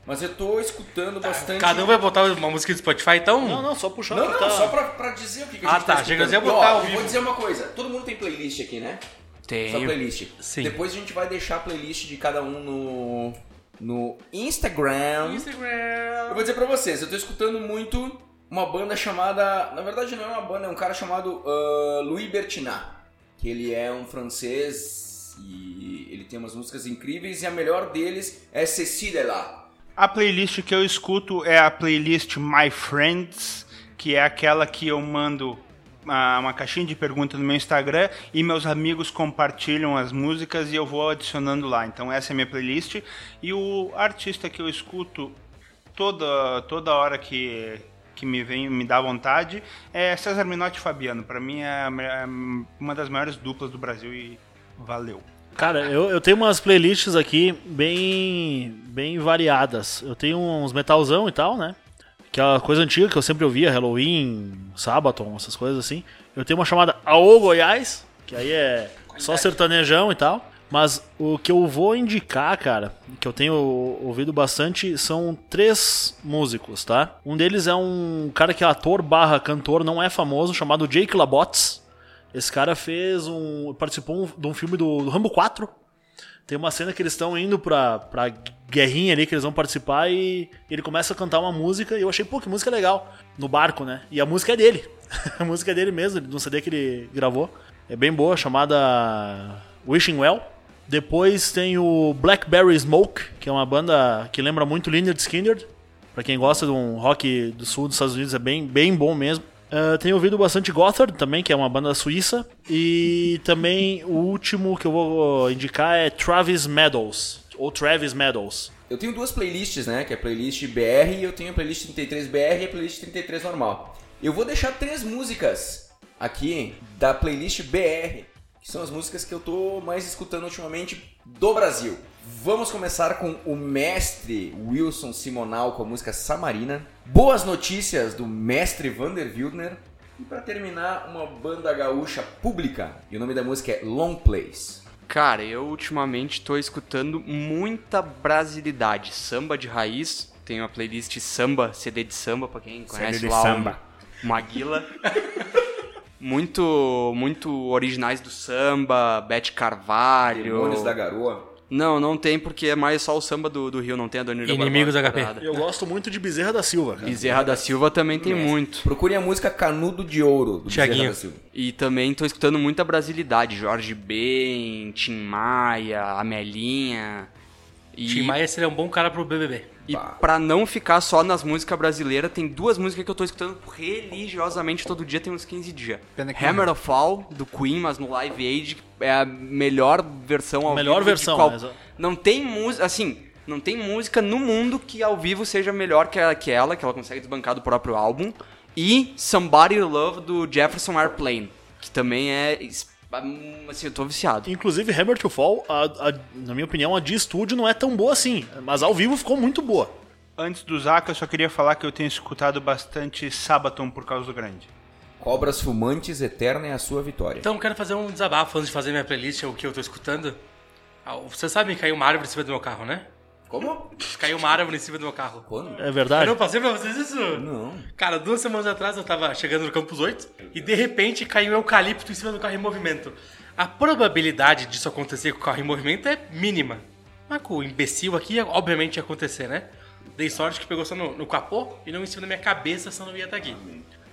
mas eu tô escutando bastante. Cada um vai botar uma música do Spotify, então. Não, não, só puxar Não, não, tá- só pra, pra dizer o que, que a Ah, gente tá, tá chega a E, botar eu vivo. vou dizer uma coisa, todo mundo tem playlist aqui, né? Sua Tenho. playlist. Sim. Depois a gente vai deixar a playlist de cada um no, no Instagram. Eu Instagram. vou dizer pra vocês, eu tô escutando muito uma banda chamada. Na verdade, não é uma banda, é um cara chamado ah, Louis Bertinat. Que ele é um francês e ele tem umas músicas incríveis e a melhor deles é de la. A playlist que eu escuto é a playlist My Friends, que é aquela que eu mando uma, uma caixinha de perguntas no meu Instagram e meus amigos compartilham as músicas e eu vou adicionando lá. Então essa é a minha playlist. E o artista que eu escuto toda, toda hora que, que me vem, me dá vontade é César Minotti e Fabiano. Pra mim é a é uma das maiores duplas do Brasil e valeu. Cara, eu, eu tenho umas playlists aqui bem, bem variadas. Eu tenho uns metalzão e tal, né? Que é uma coisa antiga que eu sempre ouvia, Halloween, Sabaton, essas coisas assim. Eu tenho uma chamada Aô Goiás, que aí é só sertanejão e tal. Mas o que eu vou indicar, cara, que eu tenho ouvido bastante, são três músicos, tá? Um deles é um cara que é ator barra cantor, não é famoso, chamado Jake LaBotz. Esse cara fez um. participou de um filme do, do Rambo 4. Tem uma cena que eles estão indo pra, pra guerrinha ali, que eles vão participar, e ele começa a cantar uma música, e eu achei, pô, que música legal. No barco, né? E a música é dele. a música é dele mesmo, no CD que ele gravou. É bem boa, chamada Wishing Well. Depois tem o Blackberry Smoke, que é uma banda que lembra muito Lynyrd Skynyrd. Pra quem gosta de um rock do sul dos Estados Unidos, é bem, bem bom mesmo. Uh, tenho ouvido bastante Gothard também, que é uma banda suíça. E também o último que eu vou indicar é Travis Meadows, ou Travis Meadows. Eu tenho duas playlists, né? Que é a playlist BR e eu tenho a playlist 33BR e a playlist 33 normal. Eu vou deixar três músicas aqui da playlist BR, que são as músicas que eu tô mais escutando ultimamente do Brasil. Vamos começar com o mestre Wilson Simonal com a música Samarina. Boas notícias do mestre Vander Wildner. E para terminar, uma banda gaúcha pública. E o nome da música é Long Place. Cara, eu ultimamente tô escutando muita brasilidade. Samba de raiz. Tenho a playlist samba, CD de samba, pra quem conhece de lá samba. Maguila. muito, muito originais do samba, Bete Carvalho. Demônios da Garoa. Não, não tem porque é mais só o samba do, do Rio, não tem a Dona Ilha Inimigos Barbosa HP. parada. Eu gosto muito de Bezerra da Silva, cara. Bezerra da Silva também tem muito. Procurem a música Canudo de Ouro, do Bezerra Thiaguinho. da Silva. E também tô escutando muita brasilidade. Jorge Ben, Tim Maia, Amelinha. E, Tim Maia seria um bom cara pro BBB. E pra não ficar só nas músicas brasileiras, tem duas músicas que eu tô escutando religiosamente todo dia, tem uns 15 dias. Hammer of Fall, do Queen, mas no Live Aid, é a melhor versão ao Melhor versão, qual- mas- Não tem música, assim, não tem música no mundo que ao vivo seja melhor que, a- que ela, que ela consegue desbancar do próprio álbum. E Somebody You Love, do Jefferson Airplane, que também é... Assim, eu tô viciado. Inclusive, Hammer to Fall, a- a- na minha opinião, a de estúdio não é tão boa assim. Mas ao vivo ficou muito boa. Antes do Zaca, eu só queria falar que eu tenho escutado bastante Sabaton por causa do grande. Cobras fumantes, eterna é a sua vitória. Então eu quero fazer um desabafo antes de fazer minha playlist, o que eu tô escutando. Ah, Você sabe que caiu uma árvore em cima do meu carro, né? Como? Caiu uma árvore em cima do meu carro. Quando? É Eu verdade? não passei pra vocês isso? Não. Cara, duas semanas atrás eu tava chegando no Campus 8 e de repente caiu um eucalipto em cima do carro em movimento. A probabilidade disso acontecer com o carro em movimento é mínima. Mas com o imbecil aqui, obviamente ia acontecer, né? Dei sorte que pegou só no, no capô e não em cima da minha cabeça, senão não ia estar aqui.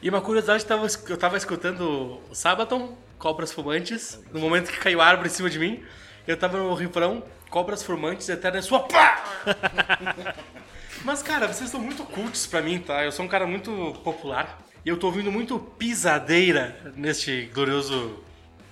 E uma curiosidade, eu tava, eu tava escutando o Sabaton, Cobras Fumantes, no momento que caiu a árvore em cima de mim, eu tava no refrão, Cobras Fumantes, eterna é sua pá! Mas, cara, vocês são muito cultos pra mim, tá? Eu sou um cara muito popular. E eu tô ouvindo muito pisadeira neste glorioso.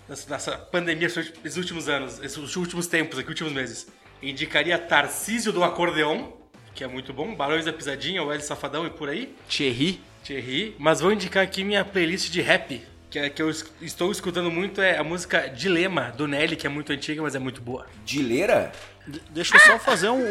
nessa, pandemia, esses últimos anos, esses últimos tempos aqui, últimos meses. Indicaria Tarcísio do Acordeon, que é muito bom. Barões da Pisadinha, o Wesley Safadão e por aí. Thierry. Thierry. Mas vou indicar aqui minha playlist de rap. Que, é, que eu es- estou escutando muito é a música Dilema, do Nelly, que é muito antiga, mas é muito boa. Dileira? De- Deixa eu só fazer um,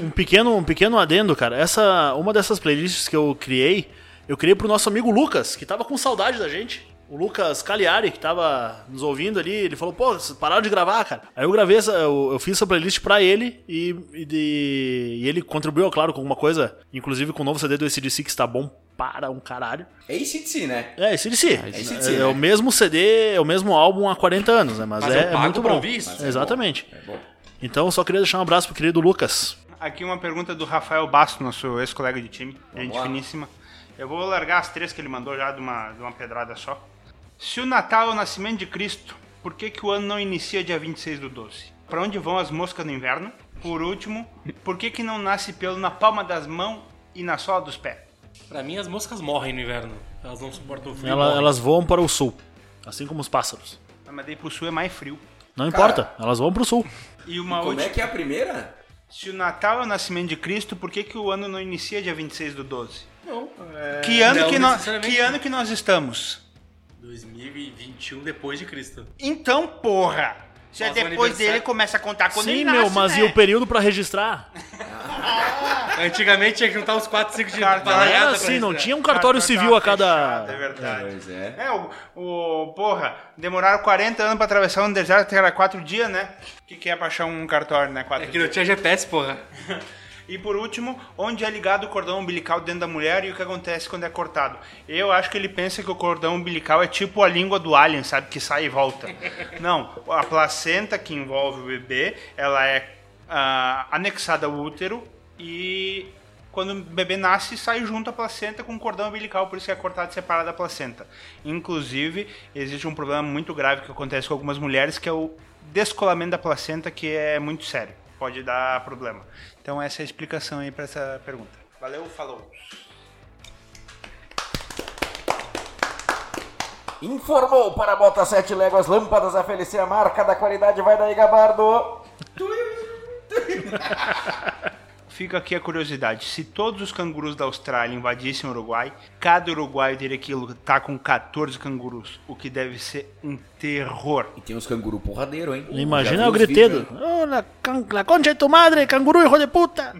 um pequeno um pequeno adendo, cara. Essa uma dessas playlists que eu criei, eu criei pro nosso amigo Lucas, que tava com saudade da gente. O Lucas Cagliari, que tava nos ouvindo ali, ele falou, pô, vocês pararam de gravar, cara. Aí eu gravei essa, eu, eu fiz essa playlist pra ele e, e, de- e ele contribuiu, claro, com alguma coisa, inclusive com o novo CD do ACDC que está bom para um caralho. É ACDC, né? É, ACDC. É, AC/DC, é né? o mesmo CD, é o mesmo álbum há 40 anos, né? Mas, Mas é, eu é muito bom. ouvir isso. Mas é Exatamente. É bom. Então, eu só queria deixar um abraço pro querido Lucas. Aqui uma pergunta do Rafael Basto, nosso ex-colega de time, gente lá. finíssima. Eu vou largar as três que ele mandou já de uma, de uma pedrada só. Se o Natal é o nascimento de Cristo, por que, que o ano não inicia dia 26 do 12? Pra onde vão as moscas no inverno? Por último, por que, que não nasce pelo na palma das mãos e na sola dos pés? Pra mim, as moscas morrem no inverno. Elas não suportam o frio. Ela- elas voam para o sul, assim como os pássaros. Ah, Mas daí pro sul é mais frio. Não importa, elas vão pro sul. E uma Como última. é que é a primeira? Se o Natal é o nascimento de Cristo, por que, que o ano não inicia dia 26 do 12? Não. Que, ano não que, nós, que ano que nós estamos? 2021 depois de Cristo. Então, porra! Se é depois dele, começa a contar quando Sim, ele meu, nasce, mas né? e o período pra registrar? Antigamente tinha que juntar uns 4, 5 de Cartão. palhada Era assim, não tinha um cartório civil a fechado, cada. É verdade. Pois é. É, o, o. Porra, demoraram 40 anos pra atravessar um deserto, que era 4 dias, né? O que, que é pra achar um cartório, né? 4 É que não tinha GPS, porra. E por último, onde é ligado o cordão umbilical dentro da mulher e o que acontece quando é cortado. Eu acho que ele pensa que o cordão umbilical é tipo a língua do alien, sabe? Que sai e volta. Não, a placenta que envolve o bebê, ela é ah, anexada ao útero e quando o bebê nasce, sai junto a placenta com o cordão umbilical, por isso que é cortado e separado da placenta. Inclusive, existe um problema muito grave que acontece com algumas mulheres, que é o descolamento da placenta, que é muito sério. Pode dar problema. Então essa é a explicação aí para essa pergunta. Valeu, falou. Informou para Bota 7 Léguas Lâmpadas a FLC, a marca da qualidade vai daí, Gabardo. Fica aqui a curiosidade: se todos os cangurus da Austrália invadissem o Uruguai, cada uruguaio teria que lutar com 14 cangurus, o que deve ser um terror. E tem uns canguru porradeiro, hein? Imagina o vídeos, Oh, la, can- la concha de tu madre, canguru, hijo de puta.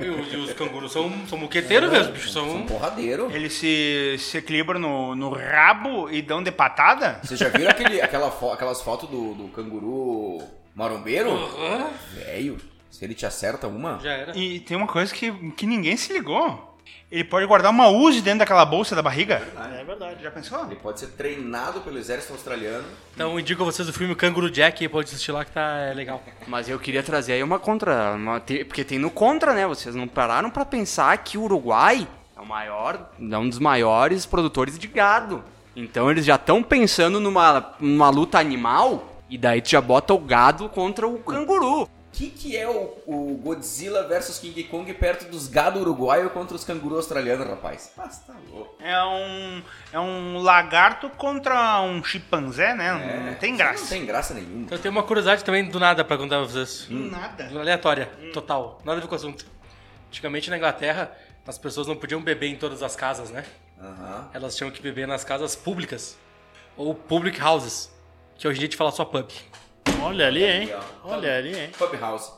E os, e os cangurus são, são muqueteiros mesmo, bicho. São... Um porradeiro. Eles se, se equilibram no, no rabo e dão de patada? Vocês já viram aquele, aquela fo- aquelas fotos do, do canguru marombeiro? Aham, Velho, se ele te acerta uma... Já era. E tem uma coisa que, que ninguém se ligou. Ele pode guardar uma Uzi dentro daquela bolsa da barriga? É verdade. Já pensou? Ele pode ser treinado pelo exército australiano. Então indico a vocês o filme Canguru Jack, pode assistir lá que tá é legal. Mas eu queria trazer aí uma contra. uma porque tem no contra, né? Vocês não pararam pra pensar que o Uruguai é o maior. É um dos maiores produtores de gado. Então eles já estão pensando numa, numa luta animal. E daí tu já bota o gado contra o canguru. O que, que é o, o Godzilla versus King Kong perto dos gado uruguaio contra os canguru australianos, rapaz? Você tá louco. É um, é um lagarto contra um chimpanzé, né? É, não tem graça. Não tem graça nenhuma. Então eu tenho uma curiosidade também do nada pra contar pra vocês. Nada. Aleatória, total. Nada a ver com o assunto. Antigamente na Inglaterra, as pessoas não podiam beber em todas as casas, né? Aham. Elas tinham que beber nas casas públicas. Ou public houses. Que hoje em dia a gente fala só pub. Olha ali, hein? Olha ali, hein? Pub House.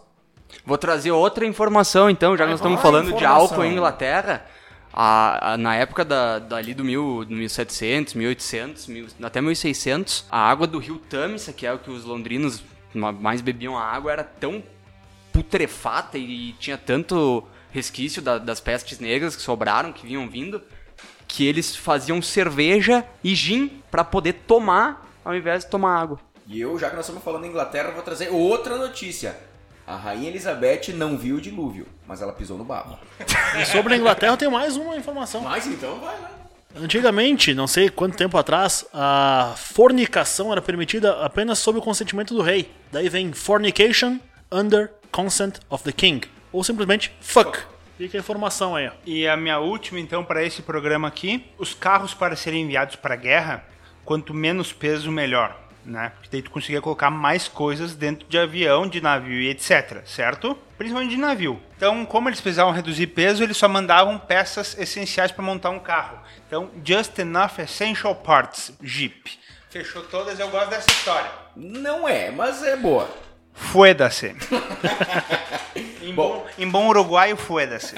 Vou trazer outra informação, então, já que nós estamos falando de álcool em Inglaterra. a- a- na época da, dali do mil, do 1700, 1800, mil, até 1600, a água do rio Tâmisa, que é o que os londrinos ma- mais bebiam a água, era tão putrefata e tinha tanto resquício da- das pestes negras que sobraram, que vinham vindo, que eles faziam cerveja e gin para poder tomar ao invés de tomar água. E eu, já que nós estamos falando em Inglaterra, vou trazer outra notícia. A Rainha Elizabeth não viu o dilúvio, mas ela pisou no barro. E sobre a Inglaterra eu tenho mais uma informação. Mas então vai lá. Antigamente, não sei quanto tempo atrás, a fornicação era permitida apenas sob o consentimento do rei. Daí vem fornication under consent of the king. Ou simplesmente fuck. Fica a informação aí, ó. E a minha última, então, para esse programa aqui: os carros para serem enviados para a guerra, quanto menos peso, melhor. Né? Porque daí tu conseguia colocar mais coisas dentro de avião, de navio e etc, certo? Principalmente de navio. Então, como eles precisavam reduzir peso, eles só mandavam peças essenciais para montar um carro. Então, just enough essential parts, Jeep. Fechou todas, eu gosto dessa história. Não é, mas é boa. Fueda-se. em, bom, em bom uruguaio, fueda-se.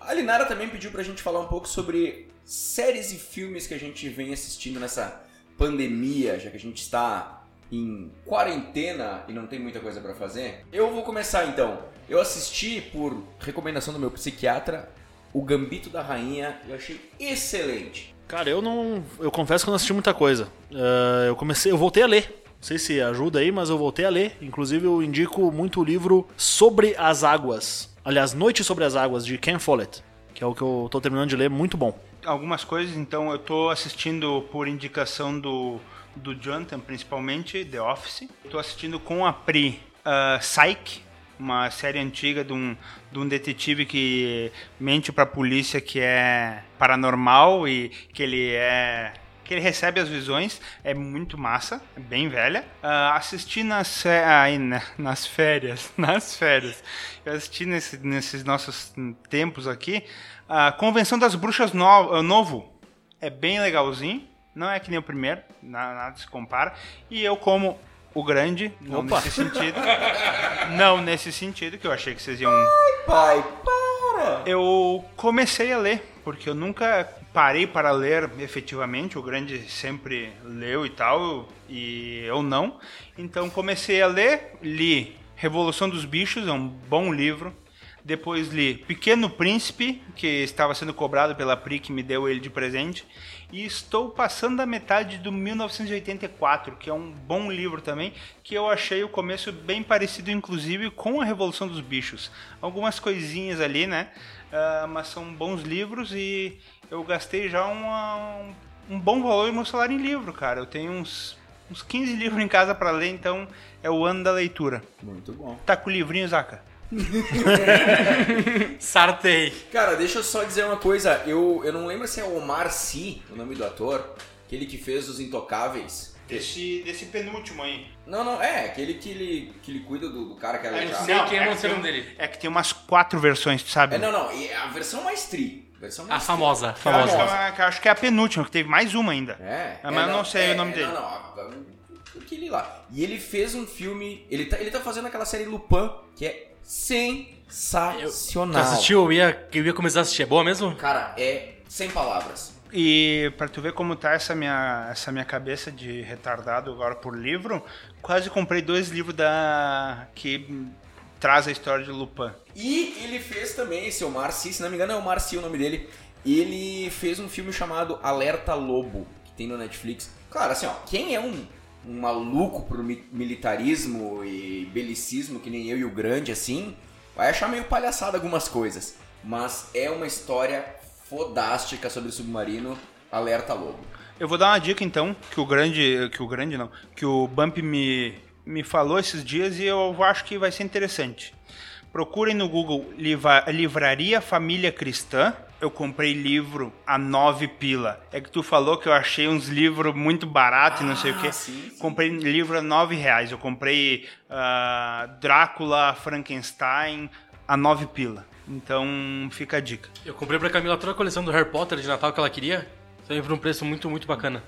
A Linara também pediu pra gente falar um pouco sobre séries e filmes que a gente vem assistindo nessa pandemia, já que a gente está em quarentena e não tem muita coisa pra fazer. Eu vou começar então. Eu assisti por recomendação do meu psiquiatra o Gambito da Rainha eu achei excelente. Cara, eu não. Eu confesso que eu não assisti muita coisa. Uh, eu comecei. Eu voltei a ler. Não sei se ajuda aí, mas eu voltei a ler. Inclusive, eu indico muito o livro Sobre as Águas. Aliás, Noite sobre as Águas, de Ken Follett. Que é o que eu tô terminando de ler, muito bom. Algumas coisas, então, eu tô assistindo por indicação do, do Jonathan, principalmente, The Office. Tô assistindo com a Pri uh, uma série antiga de um, de um detetive que mente pra polícia que é paranormal e que ele é que ele recebe as visões, é muito massa, é bem velha. Uh, assisti nas, né, nas férias, nas férias, eu assisti nesse, nesses nossos tempos aqui, a Convenção das Bruxas no, Novo, é bem legalzinho, não é que nem o primeiro, nada se compara, e eu como o grande, não Opa. nesse sentido, não nesse sentido, que eu achei que vocês iam... Ai, pai, para! Eu comecei a ler, porque eu nunca parei para ler efetivamente, o grande sempre leu e tal, e eu não. Então comecei a ler, li Revolução dos Bichos, é um bom livro. Depois li Pequeno Príncipe, que estava sendo cobrado pela Pri, que me deu ele de presente. E estou passando da metade do 1984, que é um bom livro também, que eu achei o começo bem parecido, inclusive, com a Revolução dos Bichos. Algumas coisinhas ali, né? Uh, mas são bons livros e eu gastei já uma, um, bom valor no meu salário em livro, cara. Eu tenho uns, uns 15 livros em casa para ler, então é o ano da leitura. Muito bom. Tá com o livrinho, Zaca? Sartei. Cara, deixa eu só dizer uma coisa. Eu, eu não lembro se é Omar Sy, o nome do ator, aquele que fez Os Intocáveis. Desse, desse penúltimo aí. Não, não, é, aquele que ele, que ele cuida do, do cara que é. Eu não sei quem é, é o nome dele. É que tem umas quatro versões, sabe? É, não, não, e a versão mais tri. A famosa, famosa. Acho, acho, que é a penúltima, que teve mais uma ainda. É. Mas é, eu não sei é, o nome dele. Não, não, aquele lá. E ele fez um filme. Ele tá, ele tá fazendo aquela série Lupin, que é sensacional. Tu assistiu? Eu ia, eu ia começar a assistir. É boa mesmo? Cara, é sem palavras. E para tu ver como tá essa minha, essa minha cabeça de retardado agora por livro, quase comprei dois livros da que traz a história de Lupin. E ele fez também, esse Omar Sy, se não me engano é Omar Sy o nome dele, ele fez um filme chamado Alerta Lobo, que tem no Netflix. Claro, assim, ó, quem é um, um maluco pro militarismo e belicismo, que nem eu e o Grande, assim, vai achar meio palhaçada algumas coisas. Mas é uma história fodástica sobre o submarino Alerta Lobo. Eu vou dar uma dica então, que o grande, que o grande não, que o Bump me me falou esses dias e eu acho que vai ser interessante. Procurem no Google Livra Livraria Família Cristã. Eu comprei livro a nove pila. É que tu falou que eu achei uns livros muito baratos e não sei o que. Ah, sim, sim. Comprei livro a nove reais. Eu comprei uh, Drácula, Frankenstein a nove pila. Então fica a dica. Eu comprei pra Camila toda a coleção do Harry Potter de Natal que ela queria. Também por um preço muito, muito bacana.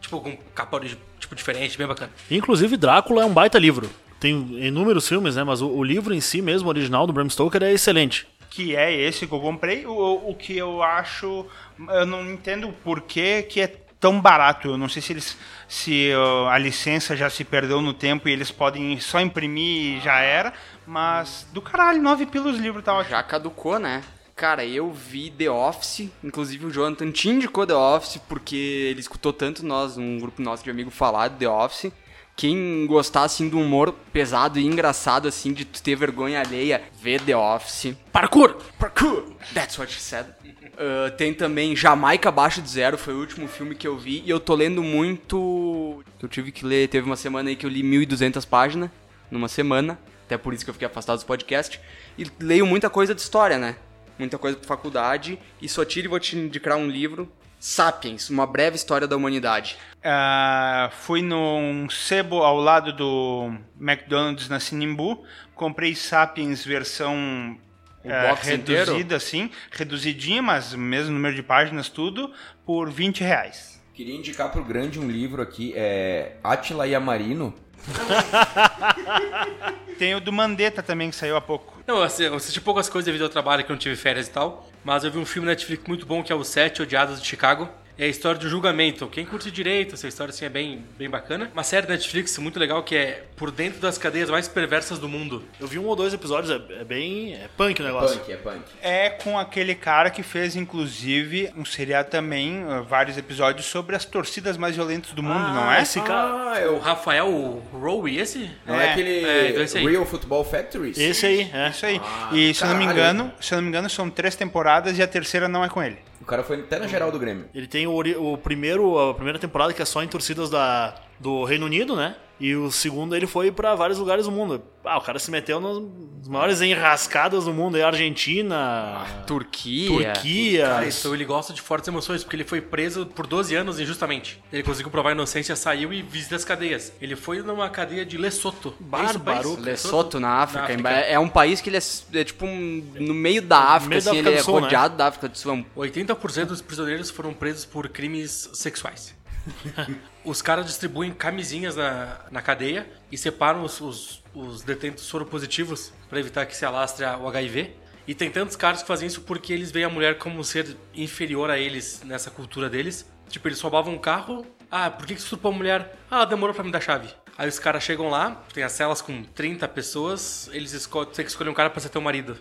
Tipo, com capa tipo, diferente, bem bacana. Inclusive, Drácula é um baita livro. Tem inúmeros filmes, né? Mas o, o livro em si mesmo, original do Bram Stoker, é excelente. Que é esse que eu comprei. O, o que eu acho. Eu não entendo por que, que é tão barato. Eu não sei se eles. Se uh, a licença já se perdeu no tempo e eles podem só imprimir e já era. Mas do caralho, nove pilos livro tá ótimo. Já caducou, né? Cara, eu vi The Office, inclusive o Jonathan te indicou The Office porque ele escutou tanto nós, um grupo nosso de amigos falar de The Office. Quem gostar assim do humor pesado e engraçado assim de ter vergonha alheia, vê The Office. Parkour, parkour. That's what she said. Uh, tem também Jamaica Abaixo de Zero, foi o último filme que eu vi. E eu tô lendo muito. Eu tive que ler, teve uma semana aí que eu li 1.200 páginas, numa semana. Até por isso que eu fiquei afastado dos podcasts. E leio muita coisa de história, né? muita coisa pra faculdade. E Sotile, vou te indicar um livro, Sapiens, Uma Breve História da Humanidade. Ah, fui num sebo ao lado do McDonald's na Sinimbu, comprei Sapiens versão ah, box inteiro? reduzida, assim, reduzidinha, mas mesmo número de páginas, tudo, por 20 reais. Queria indicar pro grande um livro aqui, é Atila Yamarino. Tem o do Mandetta também, que saiu há pouco. Não, eu assi- eu assisti poucas coisas devido ao trabalho, que eu não tive férias e tal. Mas eu vi um filme Netflix muito bom, que é o Sete Odiados de Chicago. É a história do julgamento. Quem curte direito, essa história assim é bem, bem bacana. Uma série da Netflix muito legal que é Por Dentro das Cadeias Mais Perversas do Mundo. Eu vi um ou dois episódios, é, é bem. É punk o negócio. Punk, é punk. É com aquele cara que fez, inclusive, um seriado também, ah, vários episódios sobre as torcidas mais violentas do mundo, não é? Esse cara. Ah, é O. Rafael Rowe, esse? Não é, É, aquele é, então esse aí. Real Football Factories? Esse aí, é. Isso aí. Ah, e se eu não me engano, se eu não me engano, são três temporadas e a terceira não é com ele. O cara foi até na geral do Grêmio. Ele tem o, o primeiro, a primeira temporada que é só em torcidas da, do Reino Unido, né? E o segundo ele foi pra vários lugares do mundo. Ah, o cara se meteu nas maiores enrascadas do mundo, aí Argentina, Turquia. Turquia. Cara, então ele gosta de fortes emoções, porque ele foi preso por 12 anos injustamente. Ele conseguiu provar a inocência, saiu e visita as cadeias. Ele foi numa cadeia de Lesoto. É isso o país? Bárbaro. Lesoto, na África. Na África. É um país que ele é, é tipo um- no meio da África, meio da assim, África ele do é Sul, né? rodeado da África do Sul. É um 80% dos prisioneiros foram presos por crimes sexuais. os caras distribuem camisinhas na, na cadeia e separam os, os, os detentos soropositivos para evitar que se alastre o HIV. E tem tantos caras que fazem isso porque eles veem a mulher como um ser inferior a eles nessa cultura deles. Tipo, eles roubavam um carro. Ah, por que você estuprou a mulher? Ah, demorou pra me dar chave. Aí os caras chegam lá, tem as celas com 30 pessoas, eles esco têm que escolher um cara pra ser teu marido.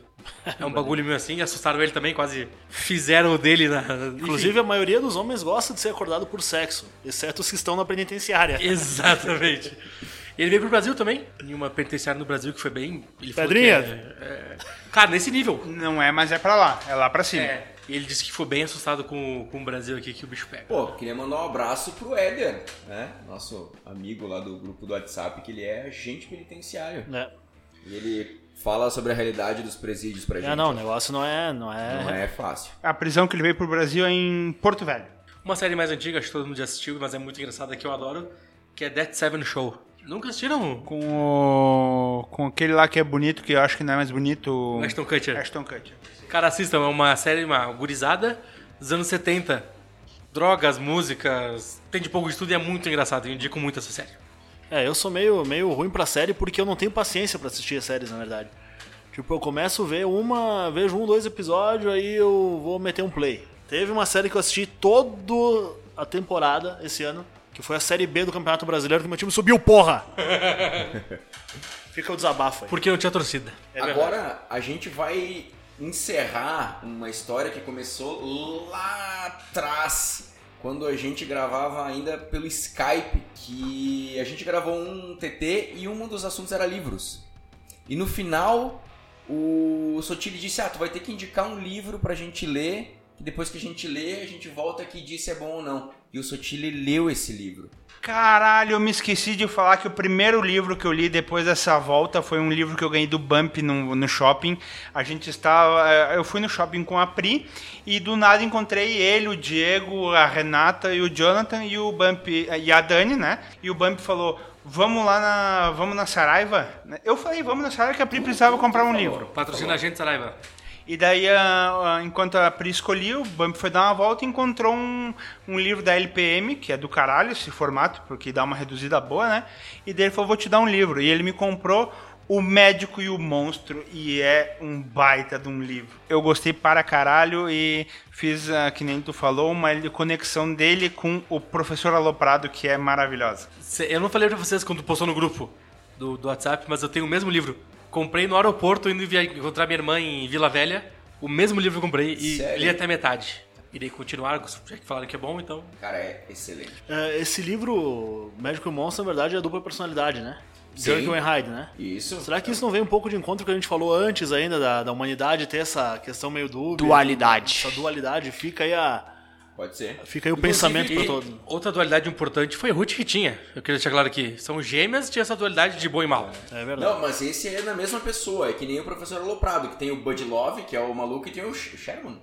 É um bagulho meio assim, assustaram ele também, quase fizeram o dele na. Inclusive, a maioria dos homens gosta de ser acordado por sexo, exceto os que estão na penitenciária. Exatamente. Ele veio pro Brasil também, em uma penitenciária no Brasil que foi bem. Ele falou Pedrinha? que é- é- Cara, nesse nível. Não é, mas é pra lá. É lá pra cima. É. E ele disse que foi bem assustado com, com o Brasil aqui que o bicho pega. Pô, queria mandar um abraço pro Éder, né? Nosso amigo lá do grupo do WhatsApp, que ele é agente penitenciário. Né? E ele fala sobre a realidade dos presídios pra gente. É, não, o negócio não é. Não é, Não é fácil. A prisão que ele veio pro Brasil é em Porto Velho. Uma série mais antiga, acho que todo mundo já assistiu, mas é muito engraçada que eu adoro, que é Death Seven Show. Nunca assistiram? Com o. Com aquele lá que é bonito, que eu acho que não é mais bonito. O Ashton Kutcher. Ashton Kutcher. Cara, assistam, é uma série, uma gurizada dos anos 70. Drogas, músicas, tem de pouco de tudo e é muito engraçado. Eu indico muito essa série. É, eu sou meio, meio ruim pra série porque eu não tenho paciência pra assistir as séries, na verdade. Tipo, eu começo a ver uma, vejo um, dois episódios, aí eu vou meter um play. Teve uma série que eu assisti toda a temporada esse ano, que foi a Série B do Campeonato Brasileiro, que meu time subiu, porra! Fica o desabafo aí. Porque não tinha torcida. É. Agora a gente vai encerrar uma história que começou lá atrás, quando a gente gravava ainda pelo Skype, que a gente gravou um TT e um dos assuntos era livros. E no final, o Sotile disse: Ah, tu vai ter que indicar um livro pra gente ler, que depois que a gente lê, a gente volta aqui e diz se é bom ou não. E o Sotile leu esse livro. Caralho, eu me esqueci de falar que o primeiro livro que eu li depois dessa volta foi um livro que eu ganhei do Bump no, no shopping. A gente estava. eh, Eu fui no shopping com a Pri e do nada encontrei ele, o Diego, a Renata e o Jonathan e o Bump e a Dani, né? E o Bump falou. Vamos lá na. Vamos na Saraiva? Eu falei, vamos na Saraiva que a Pri precisava comprar um livro. Patrocina a gente, Saraiva. E daí, ah, ah, enquanto a Pri escolhia, o Bump foi dar uma volta e encontrou um, um livro da LPM, que é do caralho esse formato, porque dá uma reduzida boa, né? E daí ele falou, vou te dar um livro. E ele me comprou O Médico e o Monstro, e é um baita de um livro. Eu gostei para caralho e fiz, ah, que nem tu falou, uma conexão dele com o Professor Aloprado, que é maravilhosa. Eu não falei pra vocês quando postou no grupo do, do WhatsApp, mas eu tenho o mesmo livro. Comprei no aeroporto indo via- encontrar minha irmã em Vila Velha. O mesmo livro que eu comprei e Sério? li até metade. Irei continuar, já que falaram que é bom, então. Cara, é excelente. É, esse livro, Médico e Monstro, na verdade, é a dupla personalidade, né? Sim. Jekyll e Hyde, né? Isso. Será que isso não vem um pouco de encontro com o que a gente falou antes ainda, da, da humanidade ter essa questão meio dúbia? Dualidade. Essa dualidade. Fica aí a, Pode ser. Fica aí o Inclusive, pensamento pra e todos. Outra dualidade importante foi Ruth que tinha. Eu queria deixar claro aqui. São gêmeas tinha essa dualidade de bom e mal. É verdade. Não, mas esse é na mesma pessoa. É que nem o professor Aloprado, que tem o Bud Love, que é o maluco, e tem o Sh- Sherman.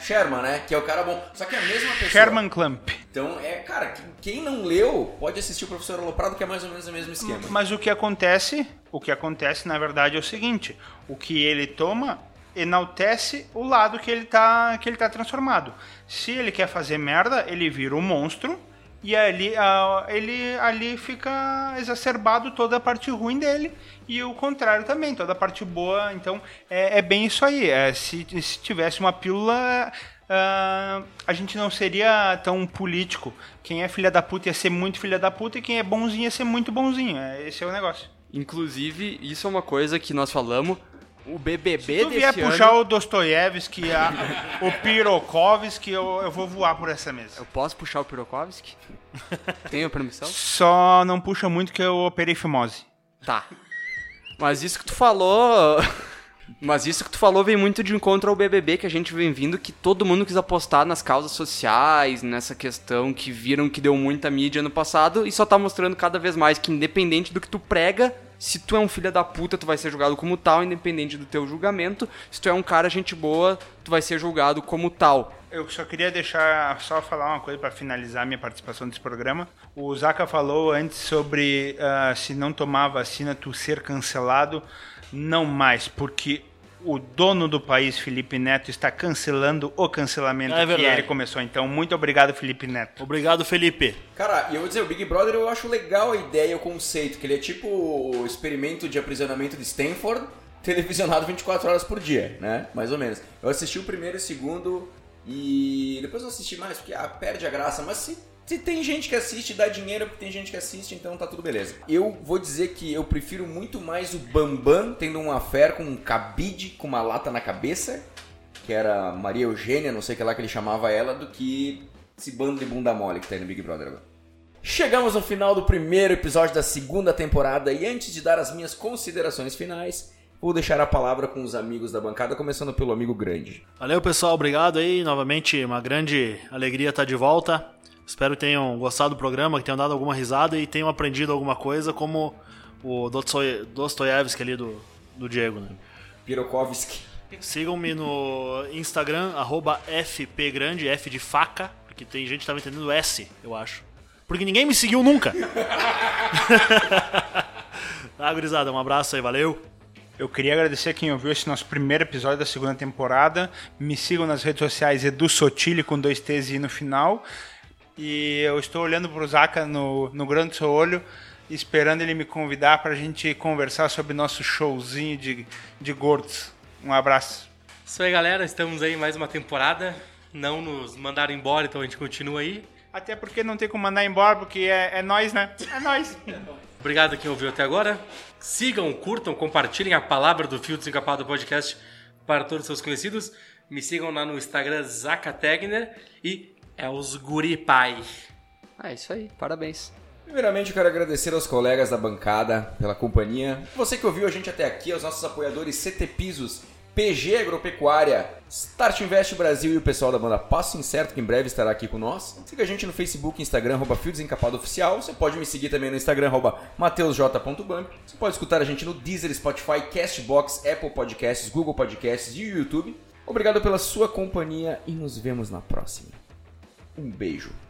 Sherman, né? Que é o cara bom. Só que é a mesma pessoa. Sherman Clamp. Então, é, cara, que- quem não leu pode assistir o professor Aloprado, que é mais ou menos o mesmo esquema. Mas o que acontece, o que acontece na verdade é o seguinte, o que ele toma enaltece o lado que ele tá que ele tá transformado. Se ele quer fazer merda, ele vira um monstro e ali ah, ele ali fica exacerbado toda a parte ruim dele e o contrário também, toda a parte boa. Então é, é bem isso aí. É, se, se tivesse uma pílula ah, a gente não seria tão político. Quem é filha da puta ia ser muito filha da puta e quem é bonzinho ia ser muito bonzinho. É, esse é o negócio. Inclusive, isso é uma coisa que nós falamos. O BBB Se tu vier ano... puxar o Dostoiévski, a- o Pirokovski, eu, eu vou voar por essa mesa. Eu posso puxar o Pirokovski? Tenho permissão? Só não puxa muito que eu operei fimose. Tá. Mas isso que tu falou. Mas isso que tu falou vem muito de encontro ao BBB que a gente vem vindo, que todo mundo quis apostar nas causas sociais, nessa questão que viram que deu muita mídia no passado e só tá mostrando cada vez mais que independente do que tu prega, se tu é um filho da puta, tu vai ser julgado como tal, independente do teu julgamento. Se tu é um cara gente boa, tu vai ser julgado como tal. Eu só queria deixar, só falar uma coisa para finalizar minha participação nesse programa. O Zaka falou antes sobre ah, se não tomar vacina tu ser cancelado. Não mais, porque o dono do país, Felipe Neto, está cancelando o cancelamento É que ele começou. Então, muito obrigado, Felipe Neto. Obrigado, Felipe. Cara, e eu vou dizer, o Big Brother eu acho legal a ideia, o conceito, que ele é tipo o experimento de aprisionamento de Stanford, televisionado 24 horas por dia, né? Mais ou menos. Eu assisti o primeiro e o segundo e depois eu assisti mais, porque ah, perde a graça, mas se, se tem gente que assiste, dá dinheiro porque tem gente que assiste, então tá tudo beleza. Eu vou dizer que eu prefiro muito mais o Bambam tendo um affair com um cabide com uma lata na cabeça, que era Maria Eugênia, não sei o que lá que ele chamava ela, do que esse bando de bunda mole que tá aí no Big Brother agora. Chegamos ao final do primeiro episódio da segunda temporada e antes de dar as minhas considerações finais, vou deixar a palavra com os amigos da bancada, começando pelo amigo grande. Valeu, pessoal. Obrigado aí. Novamente, uma grande alegria estar de volta. Espero que tenham gostado do programa, que tenham dado alguma risada e tenham aprendido alguma coisa, como o Dostoiévski ali do, do Diego, né? Pirokovski. Sigam-me no Instagram, arroba FPgrande, F de faca, porque tem gente que tava entendendo S, eu acho. Porque ninguém me seguiu nunca. tá, gurizada, um abraço aí, valeu. Eu queria agradecer a quem ouviu esse nosso primeiro episódio da segunda temporada. Me sigam nas redes sociais Edu Sotile com dois T's e no final. E eu estou olhando pro Zaka no, no grande seu olho, esperando ele me convidar para a gente conversar sobre nosso showzinho de, de gordos. Um abraço. Isso aí, galera. Estamos aí mais uma temporada. Não nos mandaram embora, então a gente continua aí. Até porque não tem como mandar embora, porque é, é nós, né? É nós. Obrigado a quem ouviu até agora. Sigam, curtam, compartilhem a palavra do Fio Desencapado Podcast para todos os seus conhecidos. Me sigam lá no Instagram Zaca Tegner e é os Guri Pai. É isso aí, parabéns. Primeiramente, eu quero agradecer aos colegas da bancada pela companhia. Você que ouviu a gente até aqui, aos nossos apoiadores CT Pisos, PG Agropecuária, Start Invest Brasil e o pessoal da banda Passo Incerto, que em breve estará aqui com nós. Siga a gente no Facebook Instagram, arroba Fio Desencapado Oficial. Você pode me seguir também no Instagram, arroba mateusj.bump. Você pode escutar a gente no Deezer, Spotify, Castbox, Apple Podcasts, Google Podcasts e YouTube. Obrigado pela sua companhia e nos vemos na próxima. Um beijo.